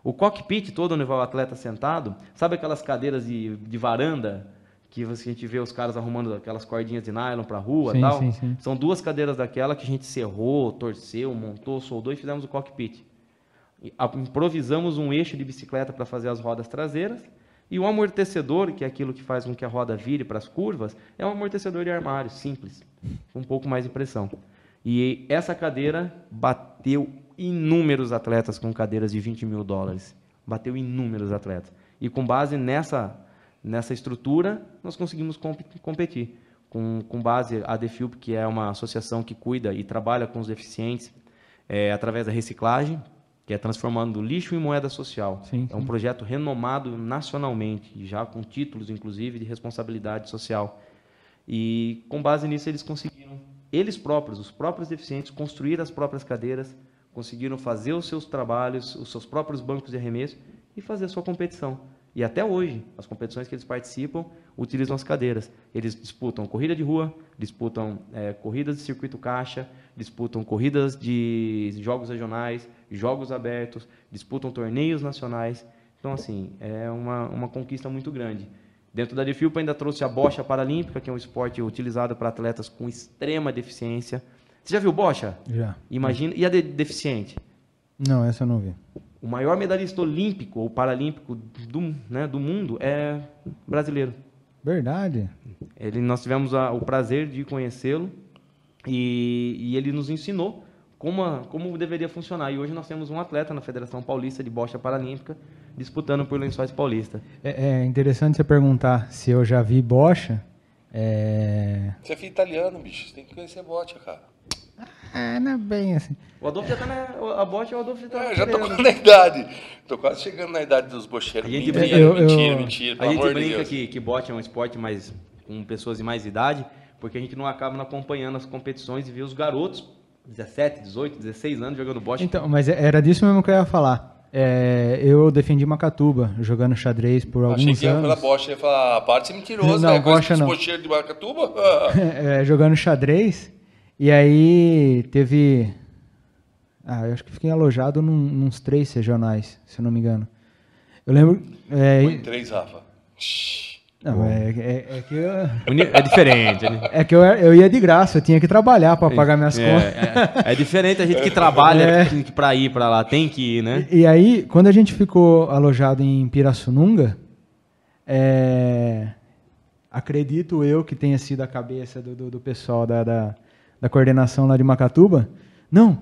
O cockpit todo onde vai o atleta sentado, sabe aquelas cadeiras de, de varanda que a gente vê os caras arrumando aquelas cordinhas de nylon para rua e Sim, tal? sim, sim. São duas cadeiras daquela que a gente serrou, torceu, montou, soldou e fizemos o cockpit. Improvisamos um eixo de bicicleta para fazer as rodas traseiras e o amortecedor, que é aquilo que faz com que a roda vire para as curvas, é um amortecedor de armário, simples, com um pouco mais de pressão. E essa cadeira bateu inúmeros atletas com cadeiras de 20 mil dólares. Bateu inúmeros atletas. E com base nessa, nessa estrutura, nós conseguimos comp- competir. Com, com base a Defilp, que é uma associação que cuida e trabalha com os deficientes é, através da reciclagem, que é transformando lixo em moeda social. Sim, é um projeto renomado nacionalmente, já com títulos, inclusive, de responsabilidade social. E com base nisso eles conseguiram, eles próprios, os próprios deficientes, construir as próprias cadeiras, conseguiram fazer os seus trabalhos, os seus próprios bancos de arremesso e fazer a sua competição. E até hoje, as competições que eles participam utilizam as cadeiras. Eles disputam corrida de rua, disputam eh, corridas de circuito caixa, disputam corridas de jogos regionais, jogos abertos, disputam torneios nacionais. Então, assim, é uma, uma conquista muito grande. Dentro da Defilpa ainda trouxe a bocha paralímpica, que é um esporte utilizado para atletas com extrema deficiência. Você já viu bocha? Já. Imagina. E a de deficiente? Não, essa eu não vi. O maior medalhista olímpico ou paralímpico do, né, do mundo é brasileiro. Verdade. Ele, nós tivemos a- o prazer de conhecê-lo e, e ele nos ensinou como, a- como deveria funcionar. E hoje nós temos um atleta na Federação Paulista de Bocha Paralímpica disputando por Lençóis Paulista. É, é interessante você perguntar se eu já vi bocha. É... Você é filho italiano, bicho. Você tem que conhecer bote, cara. Ah, não é bem assim. O Adolfo já tá na. A Bocha, o Adolfo já tá É, já tô na idade. Tô quase chegando na idade dos bocheiros. A gente Mentira, brinca- eu- mentira, eu- mentira, A gente brinca Deus. que, que bote é um esporte mais com pessoas de mais idade, porque a gente não acaba não acompanhando as competições e vê os garotos, 17, 18, 16 anos, jogando bote. Então, mas era disso mesmo que eu ia falar. É, eu defendi Macatuba jogando xadrez por alguns Achei que ia anos. falar bocha. Ia falar, "Ah, para de ser mentiroso, Não, né? Bocha não. de Maracatuba. (laughs) (laughs) é, jogando xadrez. E aí teve. Ah, eu acho que fiquei alojado num, nos três regionais, se eu não me engano. Eu lembro. É, Foi em três, Rafa. Não, é, é- é que, eu, É diferente. né? (laughs) é que eu, eu ia de graça, eu tinha que trabalhar para pagar minhas contas. É, é, é diferente a gente que trabalha É. que para ir para lá, tem que ir, né? E aí, quando a gente ficou alojado em Pirassununga, é, acredito eu que tenha sido a cabeça do, do- do pessoal da, da, da coordenação lá de Macatuba. Não,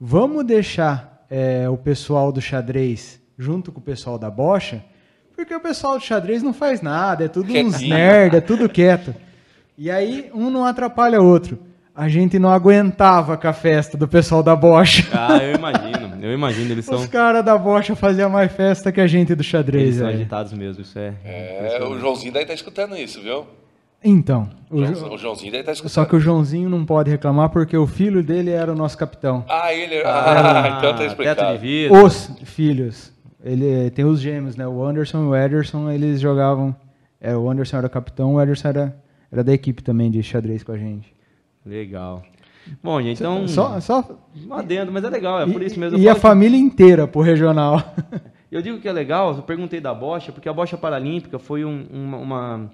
vamos deixar é, o pessoal do xadrez junto com o pessoal da bocha, porque o pessoal do xadrez não faz nada, é tudo uns nerd, é tudo quieto. E aí, um não atrapalha o outro. A gente não aguentava com a festa do pessoal da bocha. Ah, eu imagino, eu imagino, eles são, Os caras da bocha faziam mais festa que a gente do eles xadrez, são velho. agitados mesmo, isso é. É, o Joãozinho daí tá escutando isso, viu? Então, o O, Jo- o Joãozinho daí tá escutando. só que o Joãozinho não pode reclamar porque o filho dele era o nosso capitão. Ah, ele... (laughs) Ah, então tá teto de explicado. Os filhos. Ele tem os gêmeos, né? O Anderson e o Ederson, eles jogavam. É, o Anderson era o capitão, o Ederson era, era da equipe também de xadrez com a gente. Legal. Bom, gente, então. só, só Um adendo, mas é legal, é por isso mesmo. E, e a que- família inteira pro regional. (laughs) Eu digo que é legal, eu perguntei da bocha, porque a bocha paralímpica foi um- uma, uma,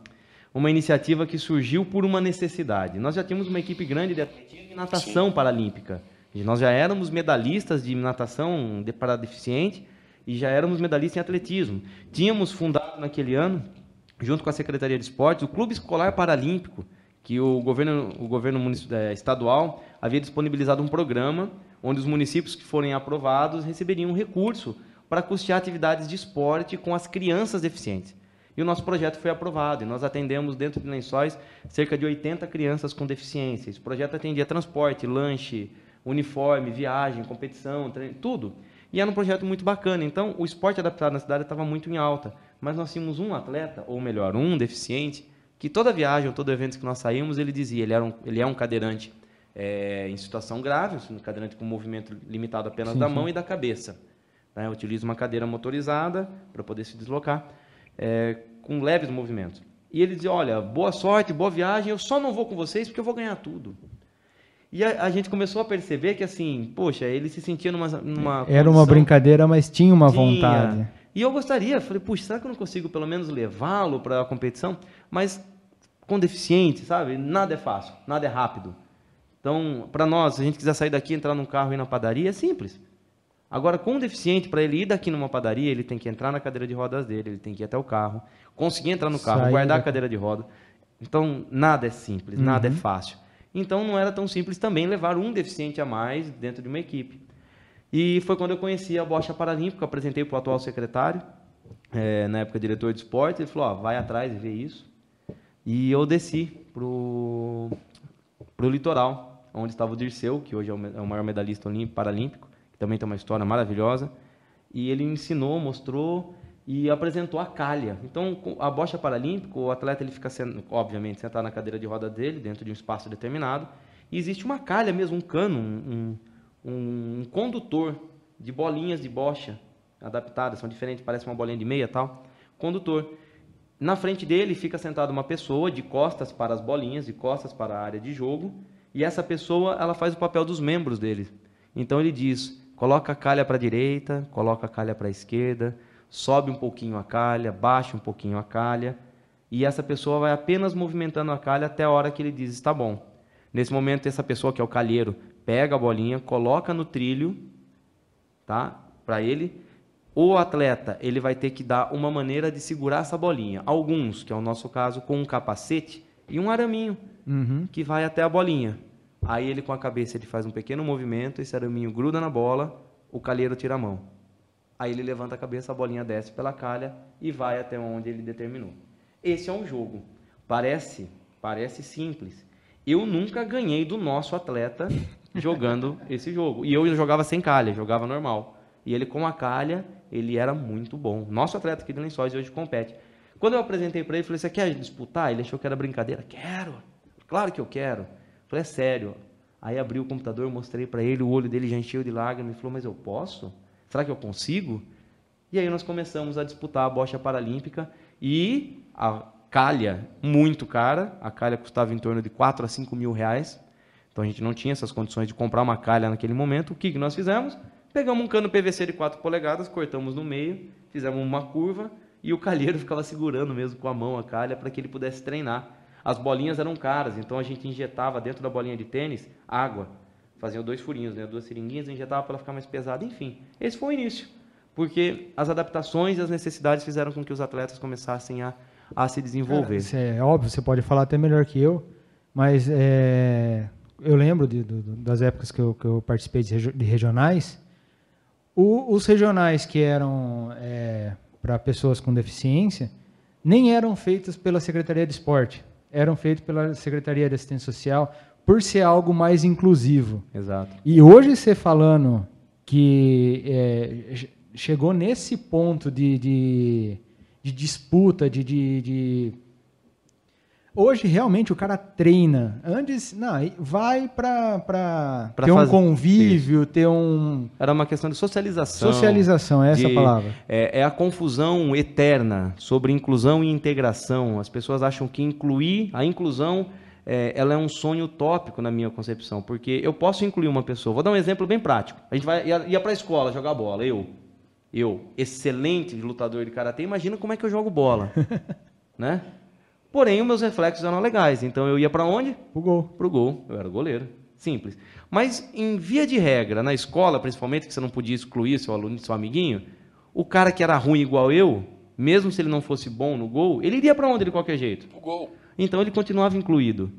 uma iniciativa que surgiu por uma necessidade. Nós já tínhamos uma equipe grande de atletismo e natação paralímpica. E nós já éramos medalhistas de natação de, para deficiente e já éramos medalhistas em atletismo. Tínhamos fundado naquele ano, junto com a Secretaria de Esportes, o Clube Escolar Paralímpico, que o governo, o governo eh, estadual havia disponibilizado um programa onde os municípios que forem aprovados receberiam um recurso para custear atividades de esporte com as crianças deficientes. E o nosso projeto foi aprovado e nós atendemos dentro de Lençóis cerca de 80 crianças com deficiência. Esse projeto atendia transporte, lanche, uniforme, viagem, competição, treino, tudo. E era um projeto muito bacana. Então, o esporte adaptado na cidade estava muito em alta. Mas nós tínhamos um atleta, ou melhor, um deficiente, que toda viagem, todo evento que nós saímos, ele dizia, ele, era um, ele é um cadeirante é, em situação grave, um cadeirante com movimento limitado apenas sim, da mão sim. e da cabeça. Né? Utiliza uma cadeira motorizada para poder se deslocar é, com leves movimentos. E ele dizia: Olha, boa sorte, boa viagem, eu só não vou com vocês porque eu vou ganhar tudo. E a, a gente começou a perceber que, assim, poxa, ele se sentia numa. numa Era uma brincadeira, mas tinha uma tinha. vontade. E eu gostaria, falei, puxa, será que eu não consigo pelo menos levá-lo para a competição? Mas com deficiente, sabe? Nada é fácil, nada é rápido. Então, para nós, se a gente quiser sair daqui, entrar num carro e ir na padaria, é simples. Agora, com um deficiente, para ele ir daqui numa padaria, ele tem que entrar na cadeira de rodas dele, ele tem que ir até o carro, conseguir entrar no carro, Saída. guardar a cadeira de roda. Então, nada é simples, uhum. nada é fácil. Então, não era tão simples também levar um deficiente a mais dentro de uma equipe. E foi quando eu conheci a Bocha Paralímpica, apresentei para o atual secretário, é, na época diretor de esporte, ele falou, ó, vai atrás e vê isso. E eu desci para o litoral, onde estava o Dirceu, que hoje é o é maior medalhista paralímpico, que também tem uma história maravilhosa. E ele ensinou, mostrou e apresentou a calha. Então, a bocha paralímpica, o atleta ele fica, obviamente, sentado na cadeira de roda dele, dentro de um espaço determinado, e existe uma calha mesmo, um cano, um, um, um condutor de bolinhas de bocha adaptadas, são diferentes, parece uma bolinha de meia tal, condutor. Na frente dele fica sentada uma pessoa de costas para as bolinhas, de costas para a área de jogo, e essa pessoa ela faz o papel dos membros dele. Então ele diz: Coloca a calha para a direita, coloca a calha para a esquerda, sobe um pouquinho a calha, baixa um pouquinho a calha, e essa pessoa vai apenas movimentando a calha até a hora que ele diz está bom. Nesse momento, essa pessoa que é o calheiro pega a bolinha, coloca no trilho, tá? Para ele. O atleta ele vai ter que dar uma maneira de segurar essa bolinha. Alguns, que é o nosso caso, com um capacete e um araminho uhum. que vai até a bolinha. Aí ele com a cabeça ele faz um pequeno movimento, esse araminho gruda na bola, o calheiro tira a mão. Aí ele levanta a cabeça, a bolinha desce pela calha e vai até onde ele determinou. Esse é um jogo. Parece, parece simples. Eu nunca ganhei do nosso atleta jogando (laughs) esse jogo. E eu jogava sem calha, jogava normal. E ele com a calha, ele era muito bom. Nosso atleta aqui de Lençóis hoje compete. Quando eu apresentei para ele, falei: "Você quer disputar?" Ele achou que era brincadeira. Quero. Claro que eu quero. Falei, é sério. Aí abri o computador, mostrei para ele, o olho dele já encheu de lágrimas. Ele falou, mas eu posso? Será que eu consigo? E aí nós começamos a disputar a bocha paralímpica e a calha, muito cara. A calha custava em torno de 4 a 5 mil reais. Então a gente não tinha essas condições de comprar uma calha naquele momento. O que, que nós fizemos? Pegamos um cano PVC de 4 polegadas, cortamos no meio, fizemos uma curva e o calheiro (laughs) ficava segurando mesmo com a mão a calha para que ele pudesse treinar. As bolinhas eram caras, então a gente injetava dentro da bolinha de tênis água. Fazia dois furinhos, né? duas seringuinhas, injetava para ela ficar mais pesada. Enfim, esse foi o início. Porque as adaptações e as necessidades fizeram com que os atletas começassem a, a se desenvolver. é óbvio, você pode falar até melhor que eu, mas é, eu lembro de, das épocas que eu, que eu participei de, de regionais. O, os regionais que eram é, para pessoas com deficiência nem eram feitos pela Secretaria de Esporte eram feitos pela Secretaria de Assistência Social por ser algo mais inclusivo. Exato. E hoje você falando que é, chegou nesse ponto de, de, de disputa, de, de, de Hoje, realmente, o cara treina. Antes, não, vai para ter um convívio, isso. ter um... Era uma questão de socialização. Socialização, é essa de, a palavra. É, é, a confusão eterna sobre inclusão e integração. As pessoas acham que incluir, a inclusão, é, ela é um sonho utópico na minha concepção, porque eu posso incluir uma pessoa. Vou dar um exemplo bem prático. A gente vai, ia, ia para a escola jogar bola, eu. Eu, excelente lutador de karatê, imagina como é que eu jogo bola, (laughs) né? Porém, os meus reflexos eram legais. Então eu ia para onde? Pro gol. Pro gol. Eu era goleiro. Simples. Mas, em via de regra, na escola, principalmente, que você não podia excluir seu aluno, seu amiguinho, o cara que era ruim igual eu, mesmo se ele não fosse bom no gol, ele iria para onde de qualquer jeito? Pro gol. Então ele continuava incluído.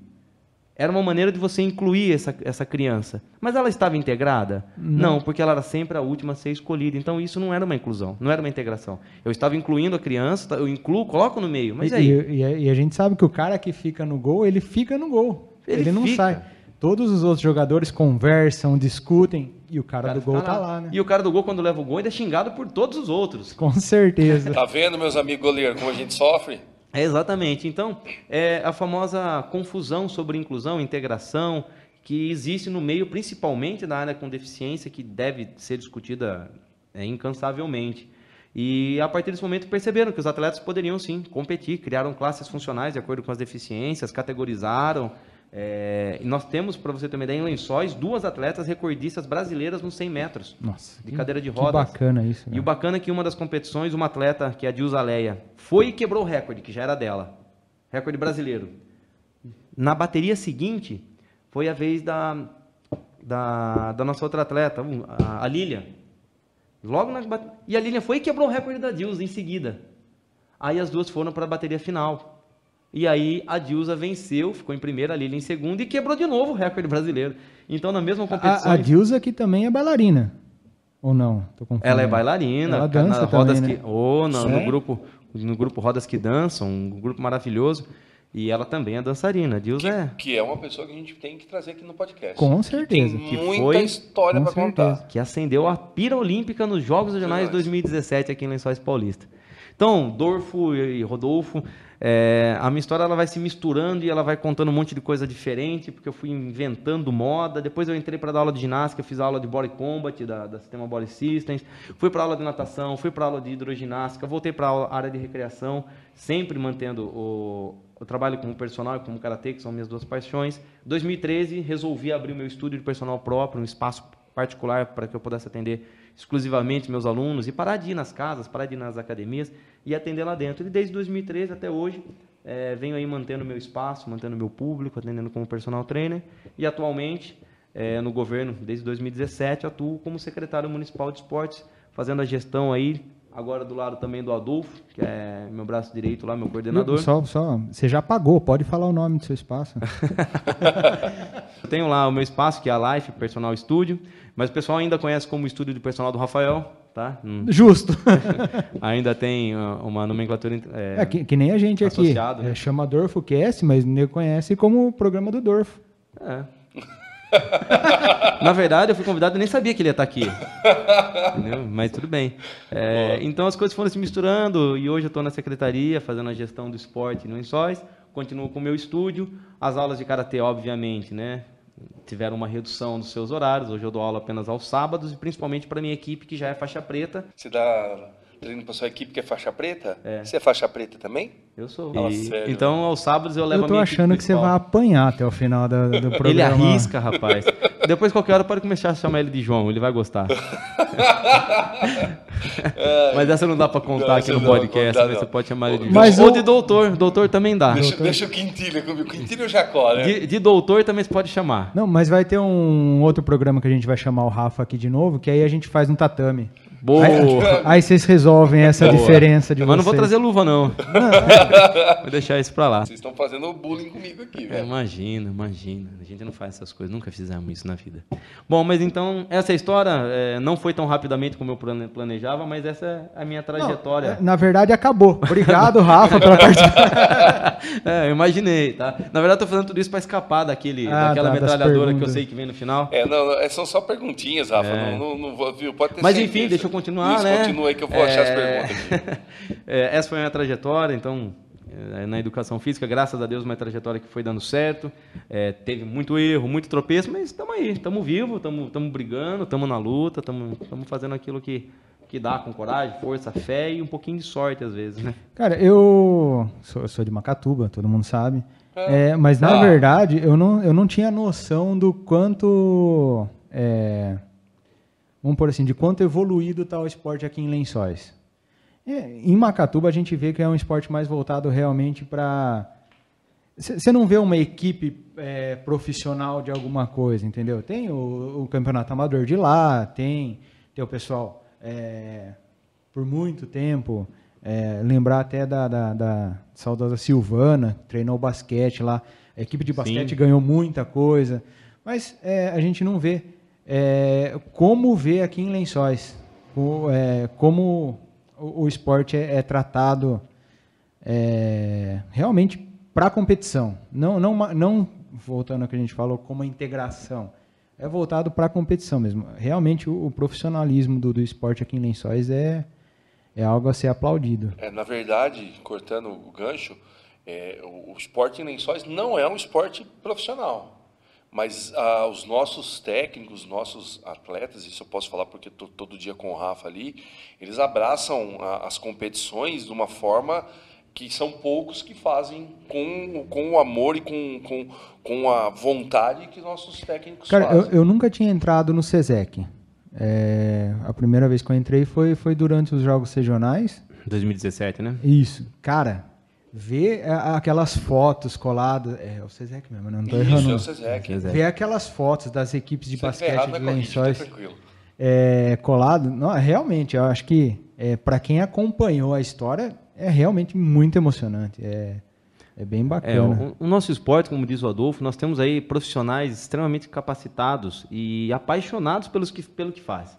Era uma maneira de você incluir essa, essa criança. Mas ela estava integrada? Não. porque ela era sempre a última a ser escolhida. Então isso não era uma inclusão, não era uma integração. Eu estava incluindo a criança, eu incluo, coloco no meio. Mas e, aí? E, e, e a gente sabe que o cara que fica no gol, ele fica no gol. Ele, Ele não fica. sai. Todos os outros jogadores conversam, discutem, e o cara, do fica gol tá lá, né? E o cara do gol, quando leva o gol, ainda é xingado por todos os outros. Com certeza. Tá vendo, meus amigos goleiros, como a gente sofre? É, exatamente. Então, é a famosa confusão sobre inclusão, integração, que existe no meio, principalmente da área com deficiência, que deve ser discutida é, incansavelmente. E a partir desse momento perceberam que os atletas poderiam sim competir, criaram classes funcionais de acordo com as deficiências, categorizaram. É, e nós temos, para você ter uma ideia, em Lençóis, duas atletas recordistas brasileiras nos 100 metros Nossa, de que- cadeira de que rodas. bacana isso. E né? o bacana é que uma das competições, uma atleta, que é a Dilza Leia, foi e quebrou o recorde, que já era dela. Recorde brasileiro. Na bateria seguinte, foi a vez da, da, da nossa outra atleta, a, a Lilian. Logo na E a Lilian foi e quebrou o recorde da Dilza em seguida. Aí as duas foram para a bateria final. E aí a Dilza venceu, ficou em primeira, a Lilian em segunda e quebrou de novo o recorde brasileiro. Então, na mesma competição. A, a Dilza que também é bailarina. Ou não? Ela é bailarina, Ela dança na rodas também, que, né? ou no, no Sério? grupo no grupo Rodas que Dançam, um grupo maravilhoso, e ela também é dançarina. Dilza é Que é uma pessoa que a gente tem que trazer aqui no podcast. Com certeza. Que muita foi- história para contar. que acendeu a pira olímpica nos Jogos Regionais Regionais. 2017 aqui em Lençóis Paulista. Então, Dorfo e Rodolfo, é, a minha história ela vai se misturando e ela vai contando um monte de coisa diferente, porque eu fui inventando moda. Depois eu entrei para dar aula de ginástica, fiz aula de body combat da, da Sistema Body Systems, fui para aula de natação, fui para aula de hidroginástica, voltei para a área de recreação, sempre mantendo o, o trabalho como personal e como karatê, que são minhas duas paixões. 2013 resolvi abrir o meu estúdio de personal próprio, um espaço particular para que eu pudesse atender exclusivamente meus alunos e parar de ir nas casas, parar de ir nas academias e atender lá dentro. E desde 2013 até hoje, eh, venho aí mantendo meu espaço, mantendo meu público, atendendo como personal trainer e atualmente eh, no governo, desde 2017, atuo como secretário municipal de esportes, fazendo a gestão aí, agora do lado também do Adolfo, que é meu braço direito lá, meu coordenador. Só, só, você já pagou, pode falar o nome do seu espaço. (laughs) Eu tenho lá o meu espaço, que é a Life Personal Studio, mas o pessoal ainda conhece como estúdio de personal do Rafael, tá? Hum, Justo. (laughs) ainda tem uh, uma nomenclatura. É, É, que, que nem a gente aqui. Associado, né? É, chama Dorfo Cast, mas nem conhece como o programa do Dorfo. é. (laughs) Na verdade, eu fui convidado e nem sabia que ele ia estar aqui. Entendeu? Mas tudo bem. É, então as coisas foram se misturando e hoje eu estou na secretaria fazendo a gestão do esporte no Lençóis. Continuo com o meu estúdio. As aulas de karatê, obviamente, né? Tiveram uma redução dos seus horários. Hoje eu dou aula apenas aos sábados e principalmente para minha equipe que já é faixa preta. Você dá treino para sua equipe que é faixa preta? Você é faixa preta também? Eu sou. E- então aos sábados eu levo Eu a tô minha achando equipe que você vai apanhar até o final do, do (laughs) programa. Ele arrisca, rapaz. Depois, qualquer hora, pode começar a chamar ele de João, ele vai gostar. (laughs) mas essa não dá pra contar Não, aqui no podcast, mas não. você pode chamar ele de. Mas Ou de doutor, doutor também dá. Deixa, deixa o Quintilha comigo. Quintilha Jacó, né? De, de doutor também você pode chamar. Não, mas vai ter um outro programa que a gente vai chamar o Rafa aqui de novo, que aí a gente faz um tatame. Boa. Aí, (laughs) aí vocês resolvem essa Boa. diferença de Mas não vou vocês. trazer luva, não. (laughs) vou deixar isso pra lá. Vocês estão fazendo bullying comigo aqui, É, velho. imagina, imagina. A gente não faz essas coisas, nunca fizemos isso na vida. Bom, mas então, essa história é, não foi tão rapidamente como eu plane- planejava, mas essa é a minha trajetória. Na verdade, acabou. Obrigado, Rafa, pela (laughs) participar. É, eu imaginei, tá? Na verdade, eu tô fazendo tudo isso para escapar daquele, Ah, daquela tá, metralhadora que eu sei que vem no final. É, não, não, é, são só perguntinhas, Rafa. Não, não, não vou, viu? Pode ter É. Mas certeza. enfim, deixa eu continuar, Isso, né? continua aí que eu vou achar as É, perguntas (laughs) é, essa foi a minha trajetória, então, é, na educação física, graças a Deus, uma trajetória que foi dando certo. É, teve muito erro, muito tropeço, mas estamos aí, estamos vivos, estamos brigando, estamos na luta, estamos fazendo aquilo que, que dá com coragem, força, fé e um pouquinho de sorte às vezes, né? Cara, eu sou, eu sou de Macatuba, todo mundo sabe. É, mas na Ah. verdade, eu não, eu não tinha noção do quanto. é, vamos por assim, de quanto evoluído está o esporte aqui em Lençóis. É, em Macatuba, a gente vê que é um esporte mais voltado realmente para. Você não vê uma equipe é, profissional de alguma coisa, entendeu? Tem o, o campeonato amador de lá, tem, tem o pessoal é, por muito tempo, é, lembrar até da, da, da saudosa Silvana, que treinou basquete lá. A equipe de basquete Sim. ganhou muita coisa, mas é, a gente não vê é, como vê aqui em Lençóis, o, é, como o, o, esporte é, é tratado é, realmente para competição, não, não, não voltando ao que a gente falou, como integração é voltado para competição mesmo. Realmente o, o profissionalismo do, do, esporte aqui em Lençóis é, é algo a ser aplaudido. É, na verdade, cortando o gancho, é, o, o, esporte em Lençóis não é um esporte profissional. Mas ah, os nossos técnicos, nossos atletas, isso eu posso falar porque estou todo dia com o Rafa ali, eles abraçam a, as competições de uma forma que são poucos que fazem com, com o amor e com, com, com a vontade que nossos técnicos Cara, fazem. Eu, eu nunca tinha entrado no SESEC. É, a primeira vez que eu entrei foi, foi durante os Jogos Regionais. 2017, né? Isso. Cara, ver aquelas fotos coladas. É, é o SESEC mesmo, né? não estou errando. Isso, é o SESEC. Ver aquelas fotos das equipes de Você basquete de lençóis é, colado. Não, realmente, eu acho que é, para quem acompanhou a história, é realmente muito emocionante. É, é bem bacana. É, o, o, nosso esporte, como diz o Adolfo, nós temos aí profissionais extremamente capacitados e apaixonados pelos que, pelo que faz.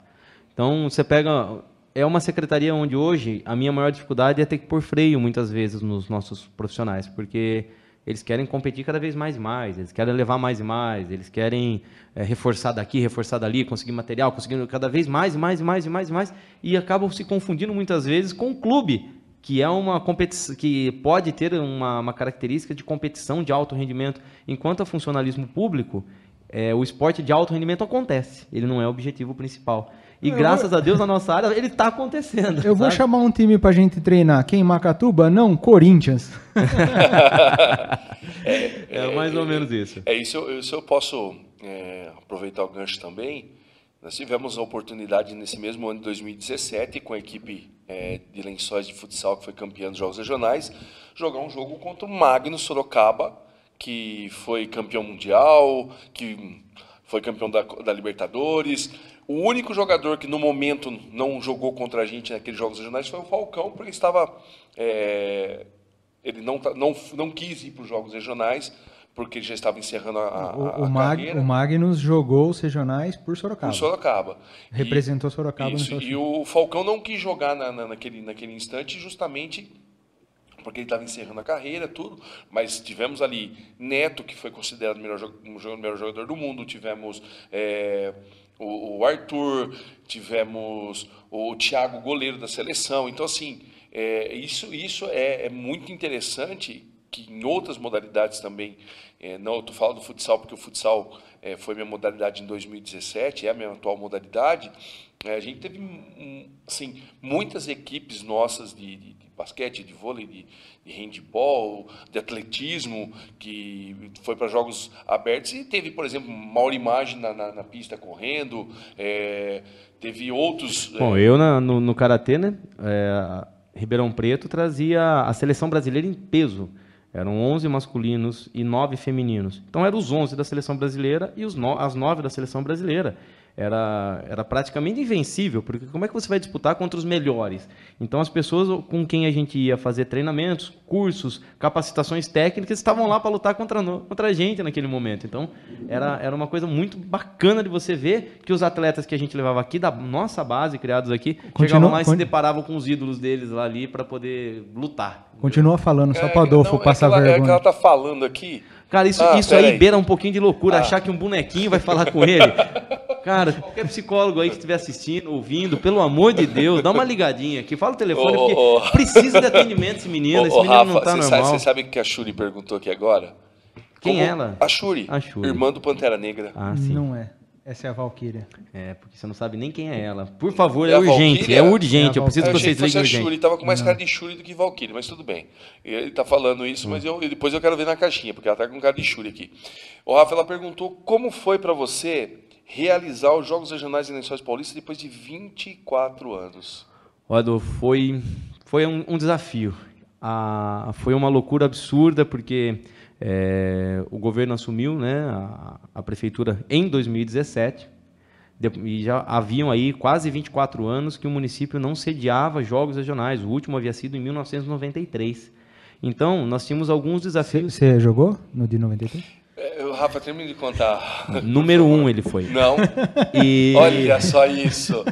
Então, você pega. É uma secretaria onde hoje a minha maior dificuldade é ter que pôr freio muitas vezes nos nossos profissionais, porque eles querem competir cada vez mais e mais, eles querem levar mais e mais, eles querem é, reforçar daqui, reforçar dali, conseguir material, conseguindo cada vez mais e mais e mais e mais e mais, e acabam se confundindo muitas vezes com o clube, que é uma competição que pode ter uma, uma, característica de competição de alto rendimento, enquanto a funcionalismo público, é, o esporte de alto rendimento acontece, ele não é o objetivo principal. E eu graças vou... a Deus na nossa área ele está acontecendo. Eu sabe? vou chamar um time para a gente treinar. Quem Macatuba? Não, Corinthians. é, (laughs) é, mais ou menos isso. É isso. Isso eu posso é, aproveitar o gancho também. Nós tivemos a oportunidade nesse mesmo ano de 2017, com a equipe é, de Lençóis de Futsal, que foi campeã dos Jogos Regionais, jogar um jogo contra o Magno Sorocaba, que foi campeão mundial, que foi campeão da, da Libertadores. O único jogador que no momento não jogou contra a gente naqueles Jogos Regionais foi o Falcão, porque estava. É, ele não, não, não quis ir para os Jogos Regionais porque ele já estava encerrando a, a, o, o Mag, carreira. O Magnus jogou os regionais por Sorocaba. Por Sorocaba. Representou Sorocaba isso, no E o Falcão não quis jogar na, na, naquele, naquele instante justamente porque ele estava encerrando a carreira, tudo, mas tivemos ali Neto, que foi considerado o melhor, melhor jogador do mundo, tivemos é, o, o, Arthur, tivemos o Thiago, goleiro da seleção, então assim, é, isso, isso é, é muito interessante que em outras modalidades também, é, não, eu estou falando do futsal porque o futsal é, foi minha modalidade em 2017, é a minha atual modalidade, é, a gente teve assim, muitas equipes nossas de, de, de basquete, de vôlei, de, de handball, de atletismo, que foi para jogos abertos e teve, por exemplo, maior imagem na, na, na pista correndo, teve outros... Bom, eu na, no, no Karatê, né, Ribeirão Preto trazia a seleção brasileira em peso, eram 11 masculinos e 9 femininos. Então eram os 11 da seleção brasileira e no, as 9 da seleção brasileira era, era praticamente invencível, porque como é que você vai disputar contra os melhores? Então, as pessoas com quem a gente ia fazer treinamentos, cursos, capacitações técnicas, estavam lá para lutar contra, contra a gente naquele momento. Então, era, era uma coisa muito bacana de você ver que os atletas que a gente levava aqui, da nossa base, criados aqui, Continua, chegavam lá e se deparavam com os ídolos deles lá ali para poder lutar. Continua falando, só para Adolfo é, passar é ela, vergonha. É que ela tá falando aqui. Cara, isso, ah, isso aí, aí beira um pouquinho de loucura, ah. achar que um bonequinho vai falar com ele. Cara, qualquer psicólogo aí que estiver assistindo, ouvindo, pelo amor de Deus, dá uma ligadinha aqui. Fala o telefone, porque oh, precisa de atendimento esse menino. esse menino Rafa, não tá normal. Você sabe o que a Shuri perguntou aqui agora? Quem Como? é ela? A Shuri, a Shuri, irmã do Pantera Negra. Ah, sim. Não é. Essa é a Valkyria. É, porque você não sabe nem quem é ela. Por favor, é, é urgente, é urgente. É eu preciso que vocês liguem urgente. Shuri, tava com mais não. cara de Shuri do que Valkyria, mas tudo bem. Ele tá falando isso, hum. mas eu, depois eu quero ver na caixinha, porque ela tá com cara de Shuri aqui. O Rafa, ela perguntou como foi para você realizar os Jogos Regionais em Lençóis Paulistas depois de 24 anos? Olha, foi, foi um, um desafio. Ah, foi uma loucura absurda, porque é, o governo assumiu né, a, a, prefeitura em 2017, e já haviam aí quase 24 anos que o município não sediava jogos regionais. O último havia sido em 1993. Então, nós tínhamos alguns desafios. Você jogou no de 93? É, o Rafa, termine de contar. Número um ele foi. Não. E... (laughs) Olha só isso.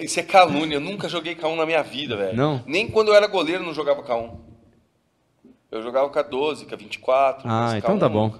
Isso é calúnia. Eu nunca joguei K1 na minha vida, velho. Não? Nem quando eu era goleiro eu não jogava K1. Eu jogava K12, K24. Ah, mas então K1 tá bom.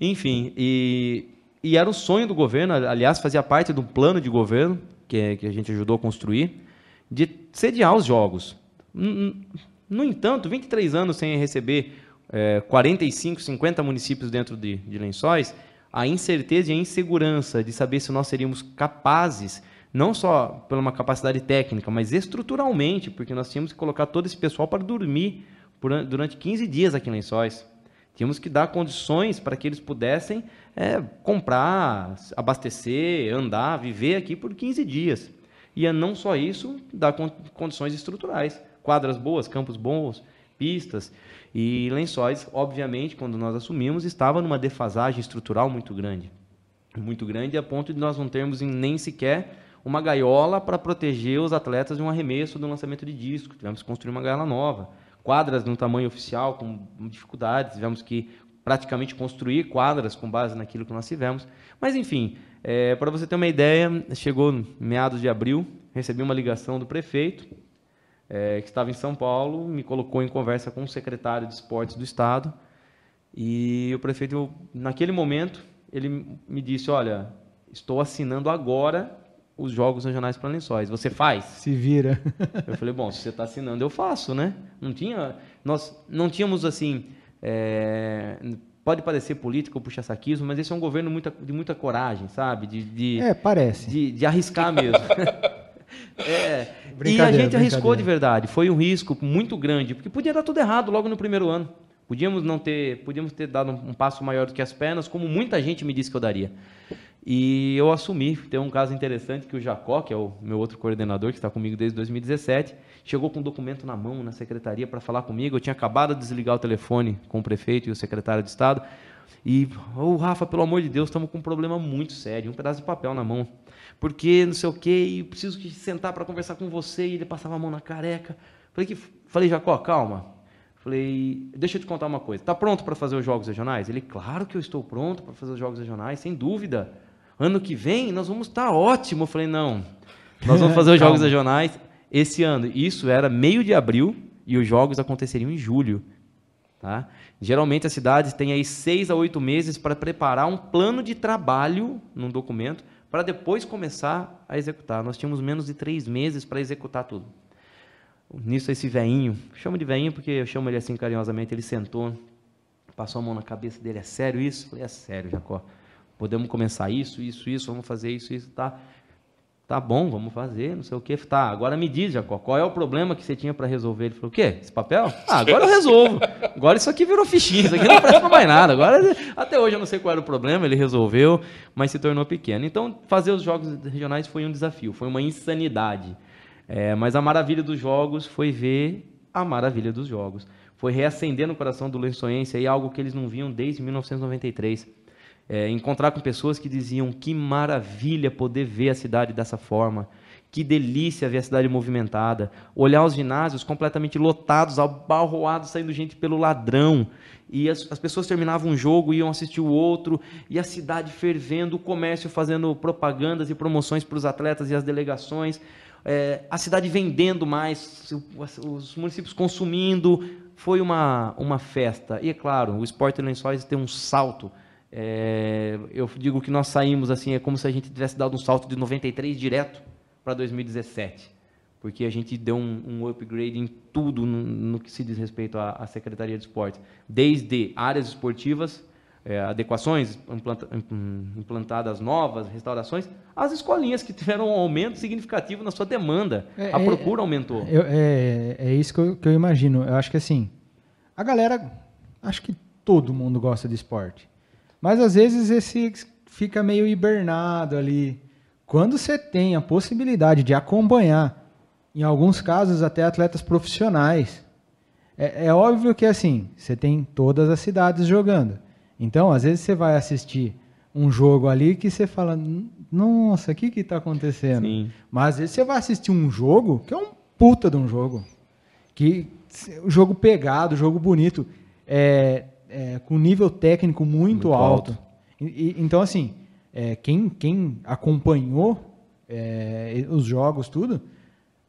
Enfim, e, e era o sonho do governo, aliás, fazia parte do plano de governo, que, é- que a gente ajudou a construir, de sediar os jogos. No entanto, 23 anos sem receber eh, 45, 50 municípios dentro de, de lençóis, a incerteza e a insegurança de saber se nós seríamos capazes, não só pela uma capacidade técnica, mas estruturalmente, porque nós tínhamos que colocar todo esse pessoal para dormir por an- durante 15 dias aqui em Lençóis. Tínhamos que dar condições para que eles pudessem é, comprar, abastecer, andar, viver aqui por 15 dias. E é não só isso, dar con- condições estruturais. Quadras boas, campos bons, pistas. E Lençóis, obviamente, quando nós assumimos, estava numa defasagem estrutural muito grande. Muito grande a ponto de nós não termos em- nem sequer uma gaiola para proteger os atletas de um arremesso do lançamento de disco. Tivemos que construir uma gaiola nova. Quadras no tamanho oficial, com dificuldades. Tivemos que praticamente construir quadras com base naquilo que nós tivemos. Mas, enfim, para você ter uma ideia, chegou meados de abril, recebi uma ligação do prefeito, eh, que estava em São Paulo, me colocou em conversa com o secretário de esportes do estado. E o prefeito, naquele momento, ele me disse: Olha, estou assinando agora os Jogos Regionais para Lençóis. Você faz? Se vira. Eu falei, bom, se você está assinando, eu faço, né? Não tinha, nós não tínhamos assim, é, pode parecer político ou puxa-saquismo, mas esse é um governo muita, de muita coragem, sabe? De, de, É, parece. de, de arriscar mesmo. (laughs) É, e a gente arriscou de verdade. Foi um risco muito grande, porque podia dar tudo errado logo no primeiro ano. Podíamos não ter, podíamos ter dado um, um passo maior do que as pernas, como muita gente me disse que eu daria. E eu assumi. Tem um caso interessante que o Jacó, que é o meu outro coordenador, que está comigo desde 2017, chegou com um documento na mão na secretaria para falar comigo. Eu tinha acabado de desligar o telefone com o prefeito e o secretário de Estado. E, ô Rafa, pelo amor de Deus, estamos com um problema muito sério, um pedaço de papel na mão. Porque não sei o quê, e preciso sentar para conversar com você. E ele passava a mão na careca. Falei, que, falei Jacó, calma. Falei, deixa eu te contar uma coisa. Está pronto para fazer os jogos regionais? Ele, claro que eu estou pronto para fazer os jogos regionais, sem dúvida. Ano que vem nós vamos estar ótimo. Eu falei, não. Nós vamos fazer os (laughs) jogos regionais esse ano. Isso era meio de abril e os jogos aconteceriam em julho. Tá? Geralmente as cidades têm aí seis a oito meses para preparar um plano de trabalho num documento para depois começar a executar. Nós tínhamos menos de três meses para executar tudo. Nisso esse veinho, chamo de veinho porque eu chamo ele assim carinhosamente, ele sentou, passou a mão na cabeça dele, é sério isso? Eu falei, é sério, Jacó. Podemos começar isso, isso, isso, vamos fazer isso, isso, tá? Tá bom, vamos fazer, não sei o que. Tá, agora me diz, Jacó, qual é o problema que você tinha para resolver? Ele falou, o quê? Esse papel? Ah, agora eu resolvo. Agora isso aqui virou fichinha, isso aqui não presta pra mais nada. Agora, até hoje eu não sei qual era o problema, ele resolveu, mas se tornou pequeno. Então, fazer os jogos regionais foi um desafio, foi uma insanidade. É, mas a maravilha dos jogos foi ver a maravilha dos jogos. Foi reacender no coração do lençoense aí algo que eles não viam desde 1993. É, encontrar com pessoas que diziam que maravilha poder ver a cidade dessa forma, que delícia ver a cidade movimentada, olhar os ginásios completamente lotados, abarroados, saindo gente pelo ladrão, e as, as pessoas terminavam um jogo, iam assistir o outro, e a cidade fervendo, o comércio fazendo propagandas e promoções para os atletas e as delegações, é, a cidade vendendo mais, os, os municípios consumindo, foi uma, uma festa. E é claro, o esporte lençóis tem um salto é, eu digo que nós saímos assim, é como se a gente tivesse dado um salto de 93 direto para 2017, porque a gente deu um, um upgrade em tudo no, no que se diz respeito à, à Secretaria de Esportes, desde áreas esportivas, é, adequações implanta, im- implantadas novas, restaurações, as escolinhas que tiveram um aumento significativo na sua demanda, É, a é- procura aumentou. Eu- é, é isso que eu, que eu imagino. Eu acho que assim, a galera, acho que todo mundo gosta de esporte. Mas às vezes esse fica meio hibernado ali. Quando você tem a possibilidade de acompanhar, em alguns casos até atletas profissionais, é, é óbvio que assim, você tem todas as cidades jogando. Então, às vezes você vai assistir um jogo ali que você fala, nossa, o que que tá acontecendo? Sim. Mas às vezes você vai assistir um jogo que é um puta de um jogo. que o jogo pegado, jogo bonito, é, é, com nível técnico muito, Muito alto. alto. E- e- então, assim, é, quem, quem acompanhou é, os jogos, tudo,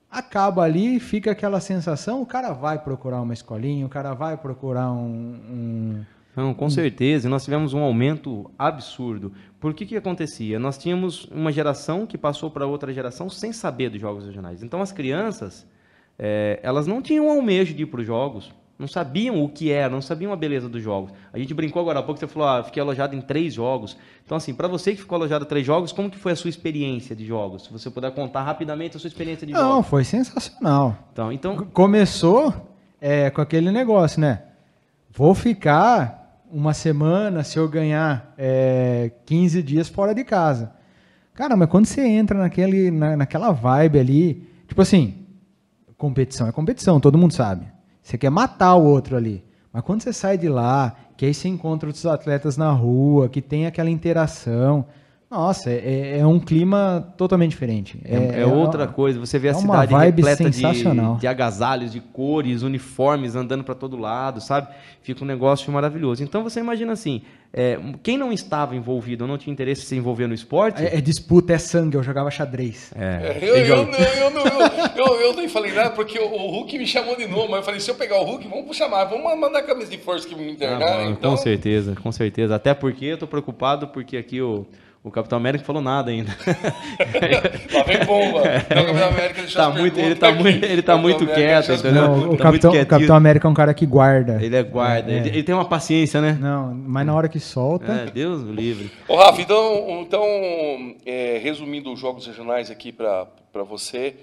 acaba ali, fica aquela sensação, o cara vai procurar uma escolinha, o cara vai procurar um... um- Não, com certeza. E nós tivemos um aumento absurdo. Por que que acontecia? Nós tínhamos uma geração que passou para outra geração sem saber dos jogos regionais. Então, as crianças, eh, elas não tinham o almejo de ir para os jogos. Não sabiam o que era, não sabiam a beleza dos jogos. A gente brincou agora há pouco, você falou, ah, fiquei alojado em três jogos. Então, assim, para você que ficou alojado em três jogos, como que foi a sua experiência de jogos? Se você puder contar rapidamente a sua experiência de Não, jogos. foi sensacional. Então, então Começou é, com aquele negócio, né? Vou ficar uma semana se eu ganhar é, 15 dias fora de casa. Cara, mas quando você entra naquele, na, naquela vibe ali, tipo assim, competição é competição, todo mundo sabe. Você quer matar o outro ali. Mas quando você sai de lá, que aí você encontra outros atletas na rua, que tem aquela interação. Nossa, é, é um clima totalmente diferente. É, é outra coisa. Você vê é a uma cidade vibe repleta sensacional. de, de agasalhos, de cores, uniformes andando para todo lado, sabe? Fica um negócio maravilhoso. Então você imagina assim, é, quem não estava envolvido ou não tinha interesse em se envolver no esporte, É, é disputa, é sangue. Eu jogava xadrez. é, Eu, eu, não, eu, não, eu, eu, eu nem falei nada porque o, o Hulk me chamou de novo, mas eu falei, se eu pegar o Hulk, vamos chamar, vamos mandar a camisa de força que me Ah, internar. bom, então, Com certeza, com certeza. Até porque eu tô preocupado porque aqui o, o Capitão América falou nada ainda. (laughs) lá vem bomba. Então, o Capitão América Tá muito- ele tá aqui. muito- ele tá muito quieto, entendeu? Não, o, Tá capitão, o Capitão América é um cara que guarda. ele é guarda, É, é. Ele, ele tem uma paciência, né? Não, mas na hora que solta. É, Deus o livre. Ô, Rafa, então, então é, resumindo os jogos regionais aqui para você,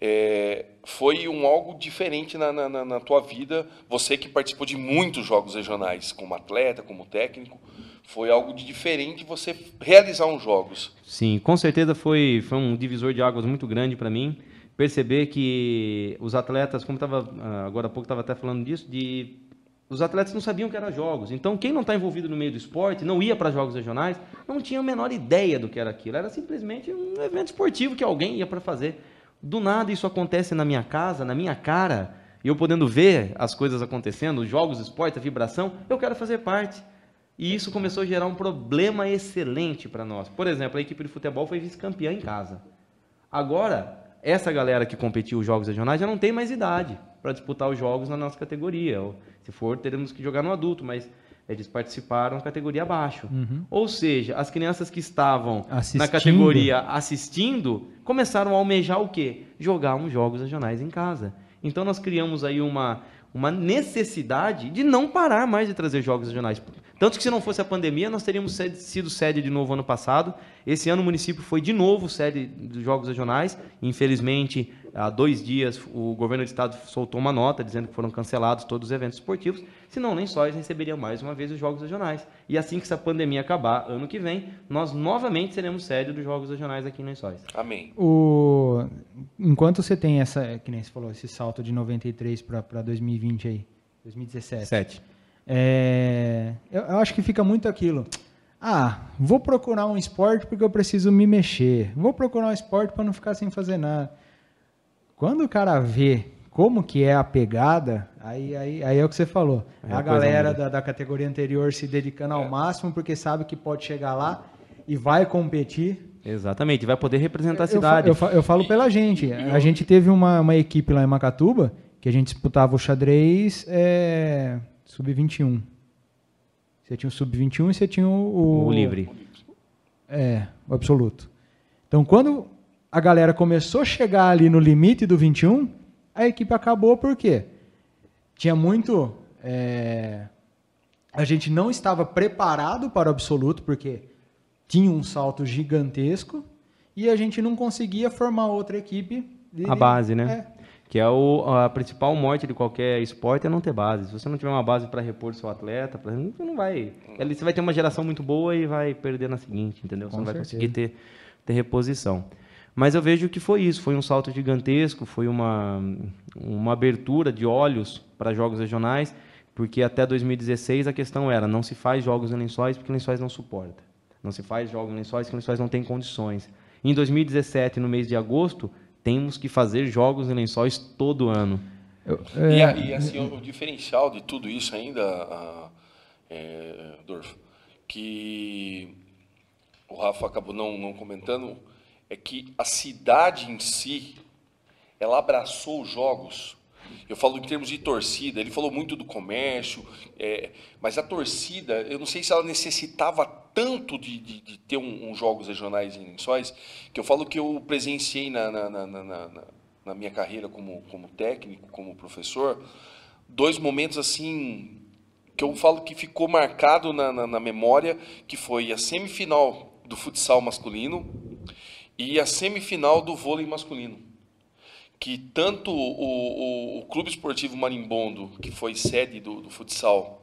é, foi um algo diferente na, na- na tua vida. Você que participou de muitos jogos regionais, como atleta, como técnico, foi algo de diferente você realizar uns jogos. Sim, com certeza foi, foi um divisor de águas muito grande para mim. Perceber que os atletas, como estava agora há pouco estava até falando disso, de os atletas não sabiam que eram jogos. Então, quem não está envolvido no meio do esporte, não ia para jogos regionais, não tinha a menor ideia do que era aquilo. Era simplesmente um evento esportivo que alguém ia para fazer. Do nada isso acontece na minha casa, na minha cara, e eu podendo ver as coisas acontecendo, os jogos, esporte, a vibração, eu quero fazer parte. E isso começou a gerar um problema excelente para nós. Por exemplo, a equipe de futebol foi vice-campeã em casa. Agora, essa galera que competiu os jogos regionais já não tem mais idade para disputar os jogos na nossa categoria. Se for, teremos que jogar no adulto, mas eles participaram categoria abaixo. Ou seja, as crianças que estavam na Assistindo. categoria assistindo começaram a almejar o quê? Jogar uns jogos regionais em casa. Então nós criamos aí uma, uma necessidade de não parar mais de trazer jogos regionais. Tanto que se não fosse a pandemia, nós teríamos sede- sido sede de novo ano passado. Esse ano o município foi de novo sede dos jogos regionais. Infelizmente, há dois dias o governo do estado soltou uma nota dizendo que foram cancelados todos os eventos esportivos. Senão, nem só eles receberiam mais uma vez os jogos regionais. E assim que essa pandemia acabar, ano que vem, nós novamente seremos sede dos jogos regionais aqui em Lençóis. Amém. O... Enquanto você tem essa, que nem você falou, esse salto de 93 para 2020 aí, 2017. Sete. É, eu, eu acho que fica muito aquilo. Ah, vou procurar um esporte porque eu preciso me mexer. Vou procurar um esporte para não ficar sem fazer nada. Quando o cara vê como que é a pegada, aí, aí, aí é o que você falou. Aí a galera da, da categoria anterior se dedicando ao máximo porque sabe que pode chegar lá e vai competir. Exatamente, vai poder representar a Eu cidade. Eu, fa- eu falo pela gente. A gente teve uma, uma equipe lá em Macatuba que a gente disputava o xadrez é, sub-21. Você tinha o sub-21 e você tinha o, o livre. É, o absoluto. Então, quando a galera começou a chegar ali no limite do 21, a equipe acabou por quê? Tinha muito. é, a gente não estava preparado para o absoluto, porque tinha um salto gigantesco e a gente não conseguia formar outra equipe. de- A base, né? É. Que é o, a principal morte de qualquer esporte é não ter base. Se você não tiver uma base para repor seu atleta, pra, você não vai. Você vai ter uma geração muito boa e vai perder na seguinte, entendeu? Você Com não vai certeza. conseguir ter, ter reposição. Mas eu vejo que foi isso, foi um salto gigantesco, foi uma, uma abertura de olhos para jogos regionais, porque até 2016 a questão era não se faz jogos em lençóis porque lençóis não suporta. Não se faz jogos em lençóis porque lençóis não tem condições. Em 2017, no mês de agosto, temos que fazer jogos em lençóis todo ano. Eu- E, é, a- e, assim, o, o diferencial de tudo isso ainda, a- é, Dorf, que o Rafa acabou não, não comentando, é que a cidade em si, ela abraçou os jogos. Eu falo em termos de torcida, ele falou muito do comércio, é, mas a torcida, eu não sei se ela necessitava tanto de, de, de ter um, um jogos regionais em Lençóis, que eu falo que eu presenciei na, na, na, na, na- minha carreira como, como técnico, como professor, dois momentos assim que eu falo que ficou marcado na, na, na memória, que foi a semifinal do futsal masculino e a semifinal do vôlei masculino. Que tanto o, o, o Clube Esportivo Marimbondo, que foi sede do, do futsal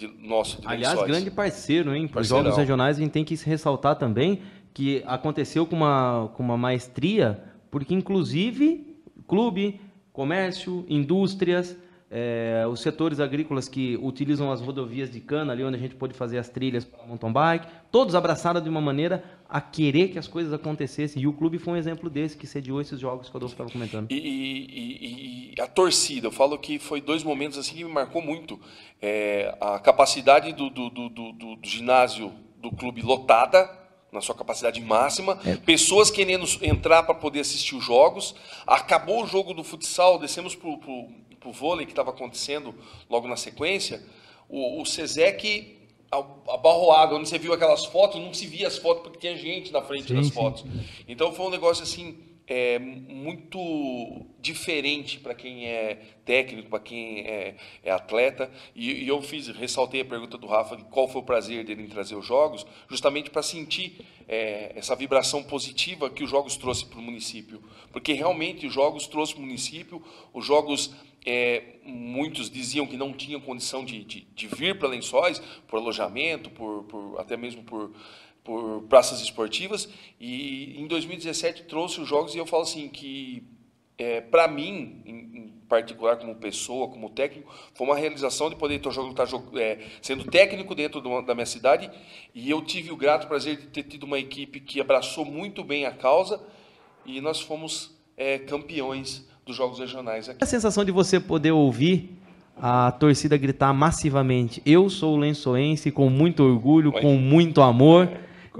de, nosso, de Aliás, grande parceiro, hein? Para os jogos regionais, a gente tem que ressaltar também que aconteceu com uma, com uma maestria, porque inclusive clube, comércio, indústrias, eh, os setores agrícolas que utilizam as rodovias de cana, ali onde a gente pode fazer as trilhas para mountain bike, todos abraçaram de uma maneira a querer que as coisas acontecessem. E o clube foi um exemplo desse, que sediou esses jogos que o Adolfo estava comentando. E, e- e- a torcida, eu falo que foi dois momentos assim que me marcou muito. É, a capacidade do, do- do- do- ginásio do clube lotada, na sua capacidade máxima, pessoas querendo entrar para poder assistir os jogos. Acabou o jogo do futsal, descemos para o vôlei que estava acontecendo logo na sequência. O, o Sezec a- abarroado, onde você viu aquelas fotos, não se via as fotos porque tinha gente na frente Sim, das sim. fotos. Então foi um negócio assim é, muito diferente para quem é técnico, para quem é, é atleta. E, e eu fiz, ressaltei a pergunta do Rafa, de qual foi o prazer dele em trazer os jogos, justamente para sentir é, essa vibração positiva que os jogos trouxe para o município, porque realmente os jogos trouxe para o município, os jogos é, muitos diziam que não tinham condição de, de, de vir para Lençóis por alojamento, por, por até mesmo por por praças esportivas. E em 2017 trouxe os jogos e eu falo assim que é, para mim em, em particular como pessoa como técnico foi uma realização de poder estar jogando, estar é, sendo técnico dentro da minha cidade. E eu tive o grato prazer de ter tido uma equipe que abraçou muito bem a causa e nós fomos é, campeões dos jogos regionais aqui. a sensação de você poder ouvir a torcida gritar massivamente: Eu sou lençoense com muito orgulho, com muito amor,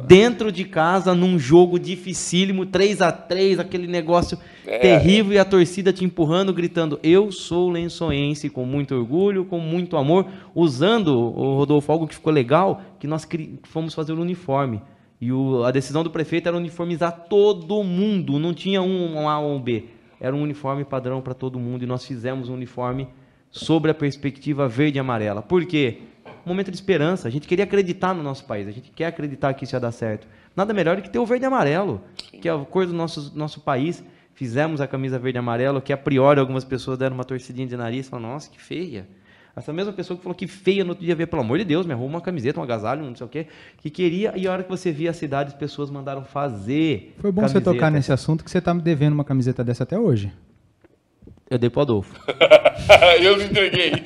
dentro de casa, num jogo dificílimo, 3 a 3 aquele negócio É. terrível e a torcida te empurrando, gritando: Eu sou lençoense com muito orgulho, com muito amor, usando o Rodolfo, algo que ficou legal, que nós fomos fazer o uniforme. E o- a decisão do prefeito era uniformizar todo mundo, não tinha um, um A ou um B. Era um uniforme padrão para todo mundo e nós fizemos um uniforme sobre a perspectiva verde e amarela. Por quê? Um momento de esperança. A gente queria acreditar no nosso país, a gente quer acreditar que isso ia dar certo. Nada melhor do que ter o verde e amarelo, que é a cor do nosso, nosso país. Fizemos a camisa verde e amarelo, que a priori algumas pessoas deram uma torcidinha de nariz, falaram, nossa, que feia. Essa mesma pessoa que falou que feia no outro dia veio, pelo amor de Deus, me arruma uma camiseta, um agasalho, não sei o quê, que queria, e a hora que você via a cidade, as pessoas mandaram fazer. Foi bom você camiseta. tocar nesse assunto que você tá me devendo uma camiseta dessa até hoje. Eu dei pro Adolfo. (laughs) eu me entreguei. (laughs)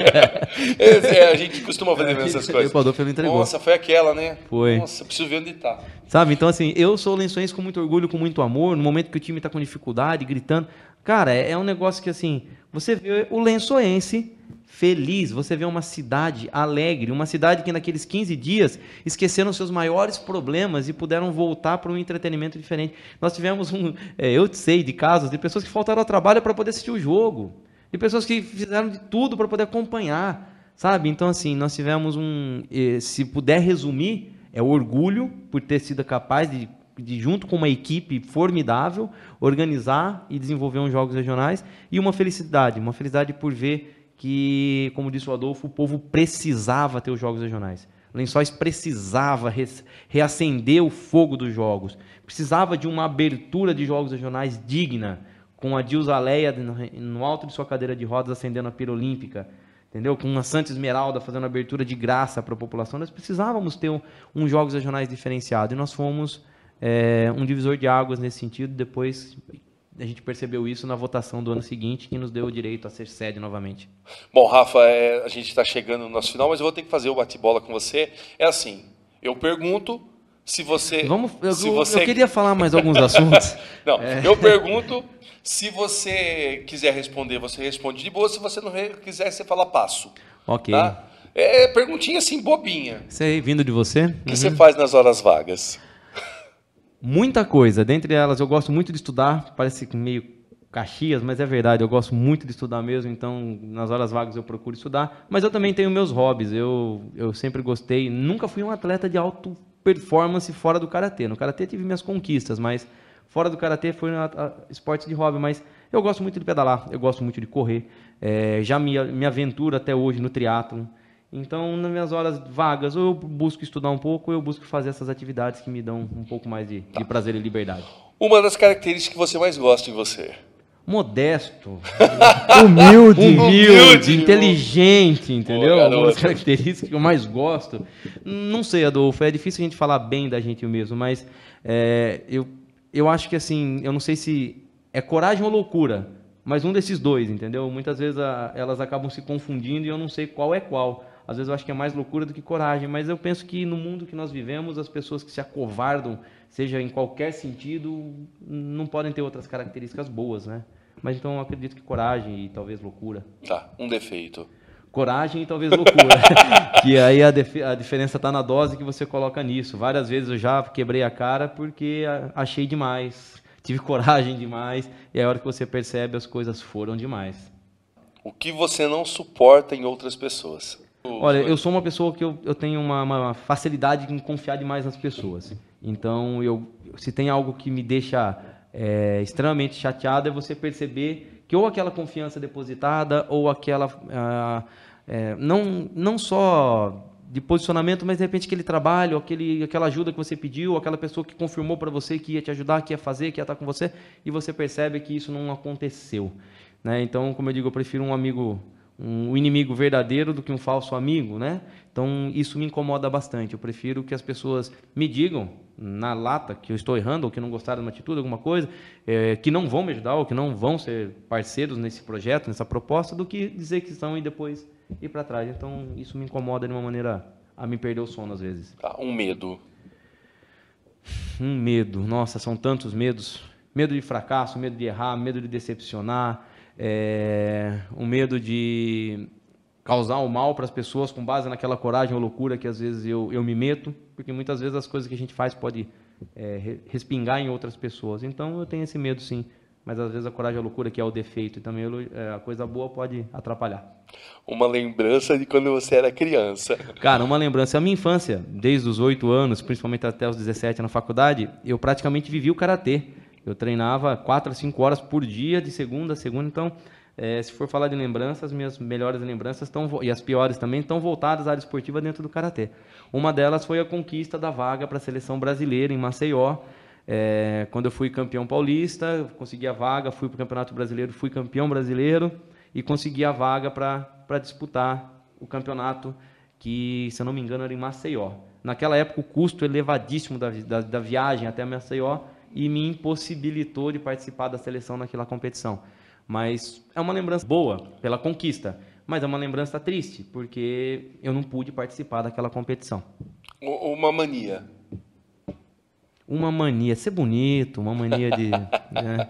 É, a gente costuma fazer essas coisas. O Adolfo ele entregou. Nossa, foi aquela, né? Foi. Nossa, preciso ver onde tá. Sabe? Então, assim, eu sou lençoense com muito orgulho, com muito amor, no momento que o time está com dificuldade, gritando. Cara, é, é um negócio que, assim, você vê o lençoense feliz, você vê uma cidade alegre, uma cidade que naqueles 15 dias esqueceram seus maiores problemas e puderam voltar para um entretenimento diferente. Nós tivemos um, é, eu sei de casos de pessoas que faltaram ao trabalho para poder assistir o jogo, de pessoas que fizeram de tudo para poder acompanhar, sabe? Então, assim, nós tivemos um, eh, se puder resumir, é orgulho por ter sido capaz de, de, junto com uma equipe formidável, organizar e desenvolver uns jogos regionais e uma felicidade, uma felicidade por ver que, como disse o Adolfo, o povo precisava ter os jogos regionais. Lençóis precisava reacender o fogo dos jogos, precisava de uma abertura de jogos regionais digna, com a Dilza Leia no, no alto de sua cadeira de rodas acendendo a pira olímpica, entendeu? Com a Santa Esmeralda fazendo abertura de graça para a população, nós precisávamos ter um, um jogos regionais diferenciado e nós fomos é, um divisor de águas nesse sentido. Depois a gente percebeu isso na votação do ano seguinte, que nos deu o direito a ser sede novamente. Bom, Rafa, é, a gente está chegando no nosso final, mas eu vou ter que fazer o bate-bola com você. É assim, eu pergunto, Se você. Vamos, eu, se você... eu queria falar mais alguns assuntos. (laughs) Não, eu pergunto. Se você quiser responder, você responde de boa. Se você não quiser, você fala passo. Ok. Tá? É perguntinha assim, bobinha. Sei, vindo de você. O que você faz nas horas vagas? Muita coisa. Dentre elas, eu gosto muito de estudar. Parece meio Caxias, mas é verdade. Eu gosto muito de estudar mesmo. Então, nas horas vagas eu procuro estudar. Mas eu também tenho meus hobbies. Eu, eu sempre gostei. Nunca fui um atleta de alto performance fora do karatê. No karatê tive minhas conquistas, mas fora do karatê foi um esporte de hobby. Mas eu gosto muito de pedalar. Eu gosto muito de correr. É, já me, me aventuro até hoje no triatlon. Então, nas minhas horas vagas, ou eu busco estudar um pouco, ou eu busco fazer essas atividades que me dão um pouco mais de, de prazer e liberdade. Uma das características que você mais gosta em você. Modesto, (laughs) Humilde. humilde, Humilde. inteligente, entendeu? Uma das características que eu mais gosto. Não sei, Adolfo, é difícil a gente falar bem da gente mesmo, mas é, eu, eu acho que assim, eu não sei se é coragem ou loucura, mas um desses dois, entendeu? Muitas vezes a- elas acabam se confundindo e eu não sei qual é qual. Às vezes eu acho que é mais loucura do que coragem, mas eu penso que no mundo que nós vivemos, as pessoas que se acovardam, seja em qualquer sentido, não podem ter outras características boas, né? Mas então eu acredito que coragem e talvez loucura. Tá, um defeito. Coragem e talvez loucura. (laughs) que aí a, a diferença está na dose que você coloca nisso. Várias vezes eu já quebrei a cara porque achei demais. Tive (laughs) coragem demais. E é a hora que você percebe as coisas foram demais. O que você não suporta em outras pessoas? Olha, eu sou uma pessoa que eu, eu tenho uma, uma facilidade em confiar demais nas pessoas. Então, eu, se tem algo que me deixa é, extremamente chateado, é você perceber que ou aquela confiança depositada, ou aquela. ah, é, não, não só de posicionamento, mas de repente aquele trabalho, aquele, aquela ajuda que você pediu, aquela pessoa que confirmou para você que ia te ajudar, que ia fazer, que ia estar com você, e você percebe que isso não aconteceu. Né? Então, como eu digo, eu prefiro um amigo um inimigo verdadeiro do que um falso amigo, né? Então isso me incomoda bastante. Eu prefiro que as pessoas me digam na lata que eu estou errando ou que não gostaram de uma atitude, alguma coisa, eh, que não vão me ajudar ou que não vão ser parceiros nesse projeto, nessa proposta, do que dizer que estão e depois ir para trás. Então isso me incomoda de uma maneira a me perder o sono às vezes. Tá, um medo. Um medo, nossa, são tantos medos. Medo de fracasso, medo de errar, medo de decepcionar, é, um medo de causar o mal para as pessoas com base naquela coragem ou loucura que às vezes eu, eu me meto, porque muitas vezes as coisas que a gente faz pode é, re- respingar em outras pessoas. Então eu tenho esse medo sim, mas às vezes a coragem a loucura que é o defeito e também é, a coisa boa pode atrapalhar. Uma lembrança de quando você era criança. Cara, uma lembrança. A minha infância, desde os 8 anos, principalmente até os 17 na faculdade, eu praticamente vivi o karatê. Eu treinava 4 a 5 horas por dia, de segunda a segunda. Então, eh, se for falar de lembranças, minhas melhores lembranças estão, e as piores também, estão voltadas à área esportiva dentro do karatê. Uma delas foi a conquista da vaga para a seleção brasileira em Maceió. Eh, quando eu fui campeão paulista, consegui a vaga, fui para o Campeonato Brasileiro, fui campeão brasileiro e consegui a vaga para disputar o campeonato que, se eu não me engano, era em Maceió. Naquela época, o custo elevadíssimo da, da, da viagem até Maceió e me impossibilitou de participar da seleção naquela competição. Mas é uma lembrança boa pela conquista, mas é uma lembrança triste, porque eu não pude participar daquela competição. Uma mania. Uma mania, ser bonito, uma mania de. (laughs) né?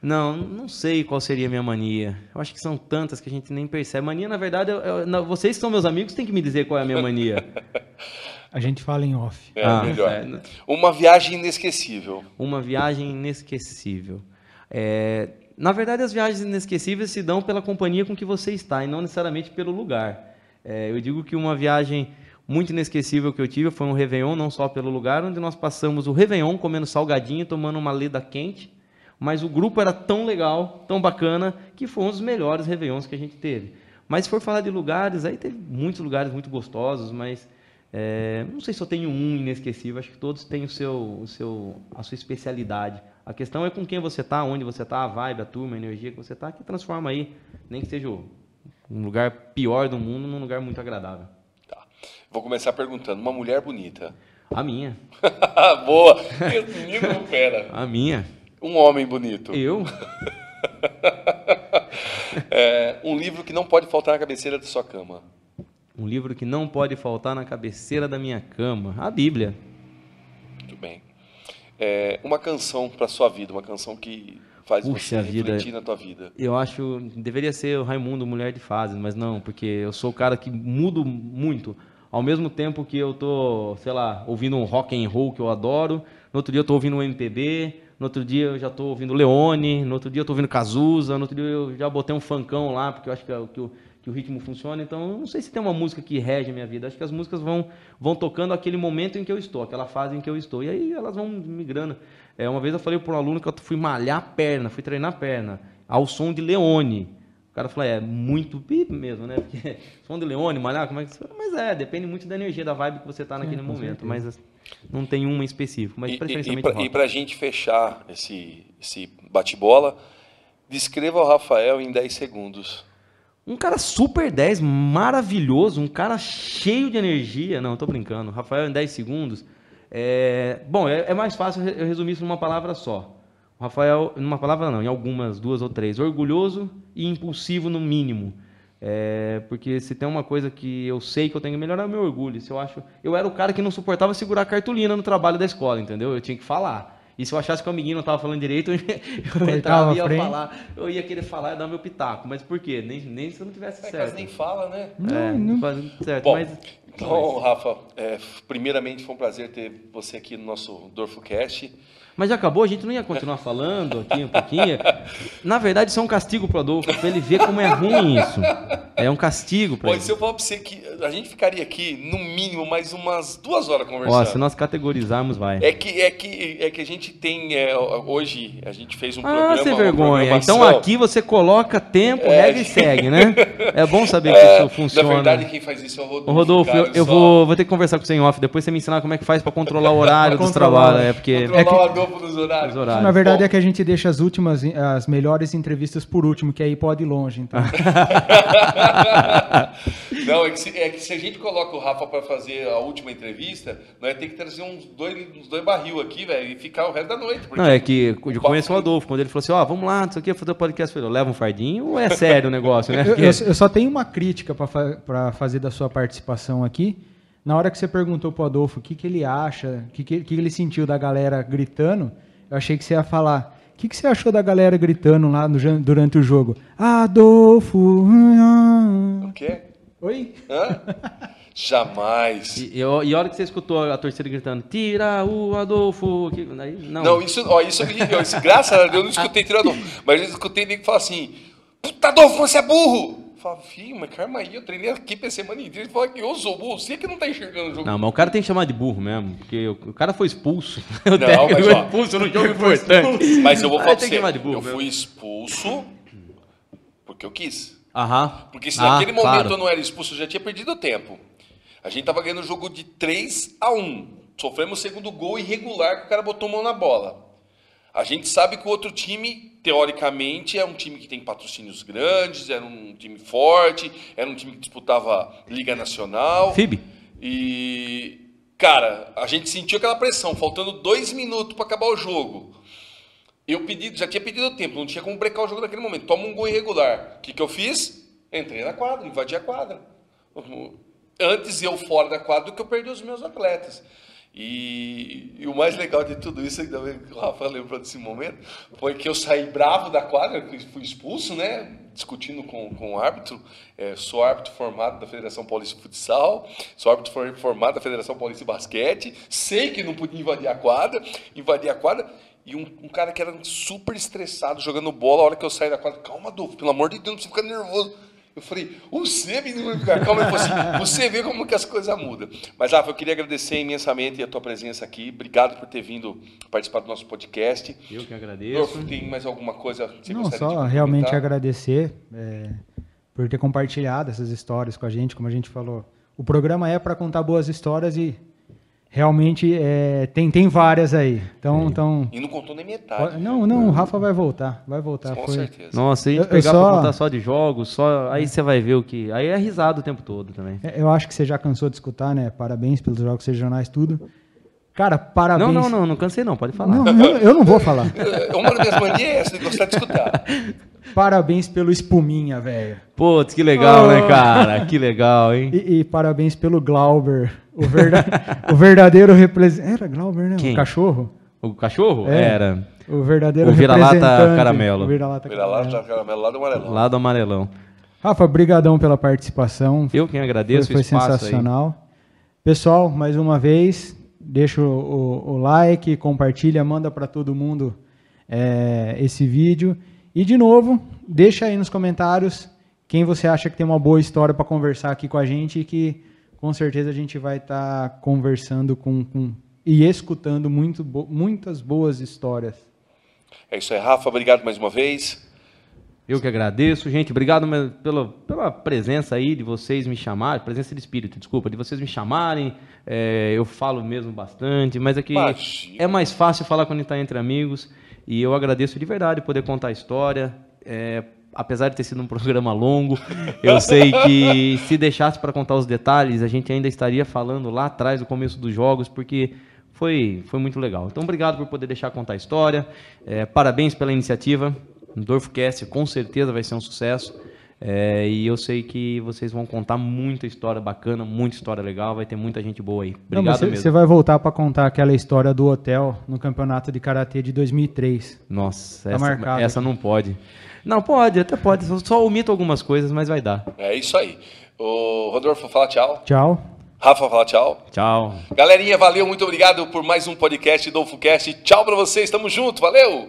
Não, não sei qual seria a minha mania. Eu acho que são tantas que a gente nem percebe. Mania, na verdade, eu- eu- não, vocês que são meus amigos têm que me dizer qual é a minha mania. (laughs) A gente fala em off. É Ah, melhor. é. Uma viagem inesquecível. Uma viagem inesquecível. É, na verdade, as viagens inesquecíveis se dão pela companhia com que você está e não necessariamente pelo lugar. É, eu digo que uma viagem muito inesquecível que eu tive foi um Réveillon, não só pelo lugar, onde nós passamos o Réveillon comendo salgadinho, tomando uma leda quente, mas o grupo era tão legal, tão bacana, que foi um dos melhores Réveillons que a gente teve. Mas se for falar de lugares, aí teve muitos lugares muito gostosos, mas é, não sei se eu tenho um inesquecível, acho que todos têm o seu, o seu, a sua especialidade. A questão é com quem você está, onde você está, a vibe, a turma, a energia que você está, que transforma aí, nem que seja um lugar pior do mundo, num lugar muito agradável. Tá. Vou começar perguntando. Uma mulher bonita. A minha, (laughs) Boa. Esse menino (laughs) não pera. a minha. Um homem bonito. Eu? (laughs) É, um livro que não pode faltar na cabeceira da sua cama. Um livro que não pode faltar na cabeceira da minha cama. A Bíblia. é, uma canção para sua vida, uma canção que faz Puxa você vida. refletir na tua vida. Eu acho, deveria ser o Raimundo Mulher de Fases, mas não, porque eu sou o cara que mudo muito. Ao mesmo tempo que eu tô, sei lá, ouvindo um rock and roll que eu adoro, no outro dia eu tô ouvindo um MPB, no outro dia eu já tô ouvindo Leone, no outro dia eu tô ouvindo Cazuza, no outro dia eu já botei um funkão lá, porque eu acho que, é o- que o, que o ritmo funciona. Então, eu não sei se tem uma música que rege a minha vida. Acho que as músicas vão, vão tocando aquele momento em que eu estou, aquela fase em que eu estou. E aí elas vão migrando. É, uma vez eu falei para um aluno que eu fui malhar a perna, fui treinar a perna, ao som de Leone. O cara falou, é muito pip mesmo, né? Porque (laughs) som de Leone, malhar, como é que você... Mas é, depende muito da energia, da vibe que você tá naquele com momento. certeza. Mas não tem uma em específico, mas E, e, preferencialmente e pra gente fechar esse, esse bate-bola, descreva o Rafael em 10 segundos. Um cara super 10, maravilhoso, um cara cheio de energia. Não, tô brincando. Rafael, em 10 segundos. É... Bom, é, é mais fácil eu resumir isso numa palavra só. O Rafael, numa palavra não, em algumas, duas ou três. Orgulhoso e impulsivo no mínimo. É, porque se tem uma coisa que eu sei que eu tenho que melhorar é o meu orgulho. Se eu acho, eu era o cara que não suportava segurar cartolina no trabalho da escola, entendeu? Eu tinha que falar. E se eu achasse que o amiguinho não estava falando direito, (laughs) eu, eu entrava e ia a frente. falar. Eu ia querer falar e dar meu pitaco. Mas por quê? Nem, nem se eu não tivesse É, certo. nem fala, né? É, não faz certo. Bom, mas, então, Rafa, é, primeiramente foi um prazer ter você aqui no nosso DorfoCast. Mas já acabou? A gente não ia continuar falando aqui um pouquinho? Na verdade, isso é um castigo pro Adolfo, pra ele ver como é ruim isso. É um castigo pra Pô, ele. se eu falar pra você que a gente ficaria aqui, no mínimo, mais umas duas horas conversando. Ó, se nós categorizarmos, vai. É que, é, que, é que a gente tem. é, hoje, a gente fez um Ah, programa. sem uma vergonha. Então aqui você coloca tempo, É, regra e segue, né? É bom saber que É, isso funciona. Na verdade, quem faz isso é o Rodolfo. Ô, Rodolfo, cara, eu, eu só vou, vou ter que conversar com você em off. Depois você me ensinar como é que faz pra controlar o horário dos trabalhos. É porque. Controlar É que- o Adolfo nos horários. Os horários. Na verdade Bom. é que a gente deixa as últimas, as melhores entrevistas por último, que aí pode ir longe. Então. (laughs) Não, é que, se, é que se a gente coloca o Rafa pra fazer a última entrevista, nós tem que trazer uns dois, uns dois barril aqui, velho, e ficar o resto da noite. Não, é que eu conheço o Adolfo. Quando ele falou assim: Ó, vamos lá, não sei o que, fazer o podcast. Eu falei: leva um fardinho ou é sério o negócio, né? Eu, Porque- eu- eu só tenho uma crítica para fazer da sua participação aqui. Na hora que você perguntou pro Adolfo o que, que ele acha, o que, que, que ele sentiu da galera gritando, eu achei que você ia falar. O que, que você achou da galera gritando lá no durante o jogo? Adolfo. O quê? Oi? Hã? Jamais. E, e, e a hora que você escutou a torcida gritando: Tira o Adolfo. Que, aí, não. Não, isso, ó, isso, isso, graças a Deus eu não escutei tirador. Mas eu escutei nego falar assim: Puta Adolfo, você é burro! Eu falava, filho, mas calma aí, eu treinei aqui pra semana inteira. Ele falou que eu sou burro, você que não tá enxergando o jogo. Não, mas o cara tem que chamar de burro mesmo, porque o, o cara foi expulso. (laughs) O Não, técnico mas, foi expulso no (laughs) jogo importante. Mas eu vou Aí falar pra tem você, burro eu mesmo. fui expulso porque eu quis. Aham. Porque se Ah, naquele momento claro. eu não era expulso, eu já tinha perdido o tempo. A gente tava ganhando o jogo de 3 a 1 Sofremos o segundo gol irregular que o cara botou mão na bola. A gente sabe que o outro time, teoricamente, é um time que tem patrocínios grandes, era um time forte, era um time que disputava Liga Nacional. FIB. E, cara, a gente sentiu aquela pressão, faltando dois minutos para acabar o jogo. Eu pedi, já tinha pedido tempo, não tinha como brecar o jogo naquele momento. Toma um gol irregular. O que, que eu fiz? Entrei na quadra, invadi a quadra. Antes eu fora da quadra do que eu perdi os meus atletas. E, e o mais legal de tudo isso, ainda bem que o Rafa lembrou desse momento, foi que eu saí bravo da quadra, fui expulso, né? Discutindo com, com o árbitro. É, sou árbitro formado da Federação Paulista de Futsal, sou árbitro for- formado da Federação Paulista de Basquete, sei que não podia invadir a quadra, invadi a quadra. E um, um cara que era super estressado jogando bola, a hora que eu saí da quadra, calma, Adolfo, pelo amor de Deus, não precisa ficar nervoso. Eu falei, você, menino, ficar calmo. Ele falou assim, você vê como que as coisas mudam. Mas, Rafa, eu queria agradecer imensamente a tua presença aqui. Obrigado por ter vindo participar do nosso podcast. Eu que agradeço. Tem mais alguma coisa que você Não, gostaria de só realmente agradecer é, por ter compartilhado essas histórias com a gente, como a gente falou. O programa é para contar boas histórias e realmente é, tem, tem várias aí. Então, então E não contou nem metade. não, não, o Rafa vai voltar, vai voltar. Com Foi- certeza. Nossa, se a gente Eu- eu pegar só- pra contar só de jogos, só aí você vai ver o que. Aí é risado o tempo todo também. É, Eu acho que você já cansou de escutar, né? Parabéns pelos jogos regionais, tudo. Cara, parabéns. Não, não, não, não cansei não, pode falar. Não, eu, eu não vou falar. É, (laughs) Uma das manias é essa, de gostar de escutar. (laughs) Parabéns pelo espuminha, velho. Putz, que legal, Oh. né, cara? Que legal, hein? E, e parabéns pelo Glauber, o, verda- o verdadeiro representante. Era Glauber, né? Quem? O cachorro. O cachorro? É. Era. O verdadeiro O vira-lata representante. caramelo. O vira-lata Vira caramelo. já caramelo lá do amarelão. Lá do amarelão. Rafa, brigadão pela participação. Eu quem Foi, agradeço foi o espaço aí. sensacional. Pessoal, mais uma vez, deixa o, o- o like, compartilha, manda para todo mundo é, esse vídeo. E de novo, deixa aí nos comentários quem você acha que tem uma boa história para conversar aqui com a gente e que com certeza a gente vai estar conversando com, com- e escutando muito bo- muitas boas histórias. É isso aí, Rafa. Obrigado mais uma vez. Eu que agradeço, gente. Obrigado pela, pela presença aí de vocês me chamarem, presença de espírito, desculpa, de vocês me chamarem. É, eu falo mesmo bastante, mas é que Imagina. é mais fácil falar quando está entre amigos. E eu agradeço de verdade poder contar a história. É, apesar de ter sido um programa longo, eu sei que se deixasse para contar os detalhes, a gente ainda estaria falando lá atrás do começo dos jogos, porque foi, foi muito legal. Então, obrigado por poder deixar contar a história. É, parabéns pela iniciativa. O DorfoCast com certeza vai ser um sucesso. É, e eu sei que vocês vão contar muita história bacana, muita história legal. Vai ter muita gente boa aí. Não, Obrigado mas você- vai voltar para contar aquela história do hotel no campeonato de karatê de 2003. Nossa, Tá essa, essa não pode. Não, pode, até pode. Só- Só omito algumas coisas, mas vai dar. É isso aí. O Rodolfo fala tchau. Tchau. Rafa fala tchau. Tchau. Galerinha, valeu, muito obrigado por mais um podcast do UFOcast. Tchau pra vocês, tamo junto, valeu!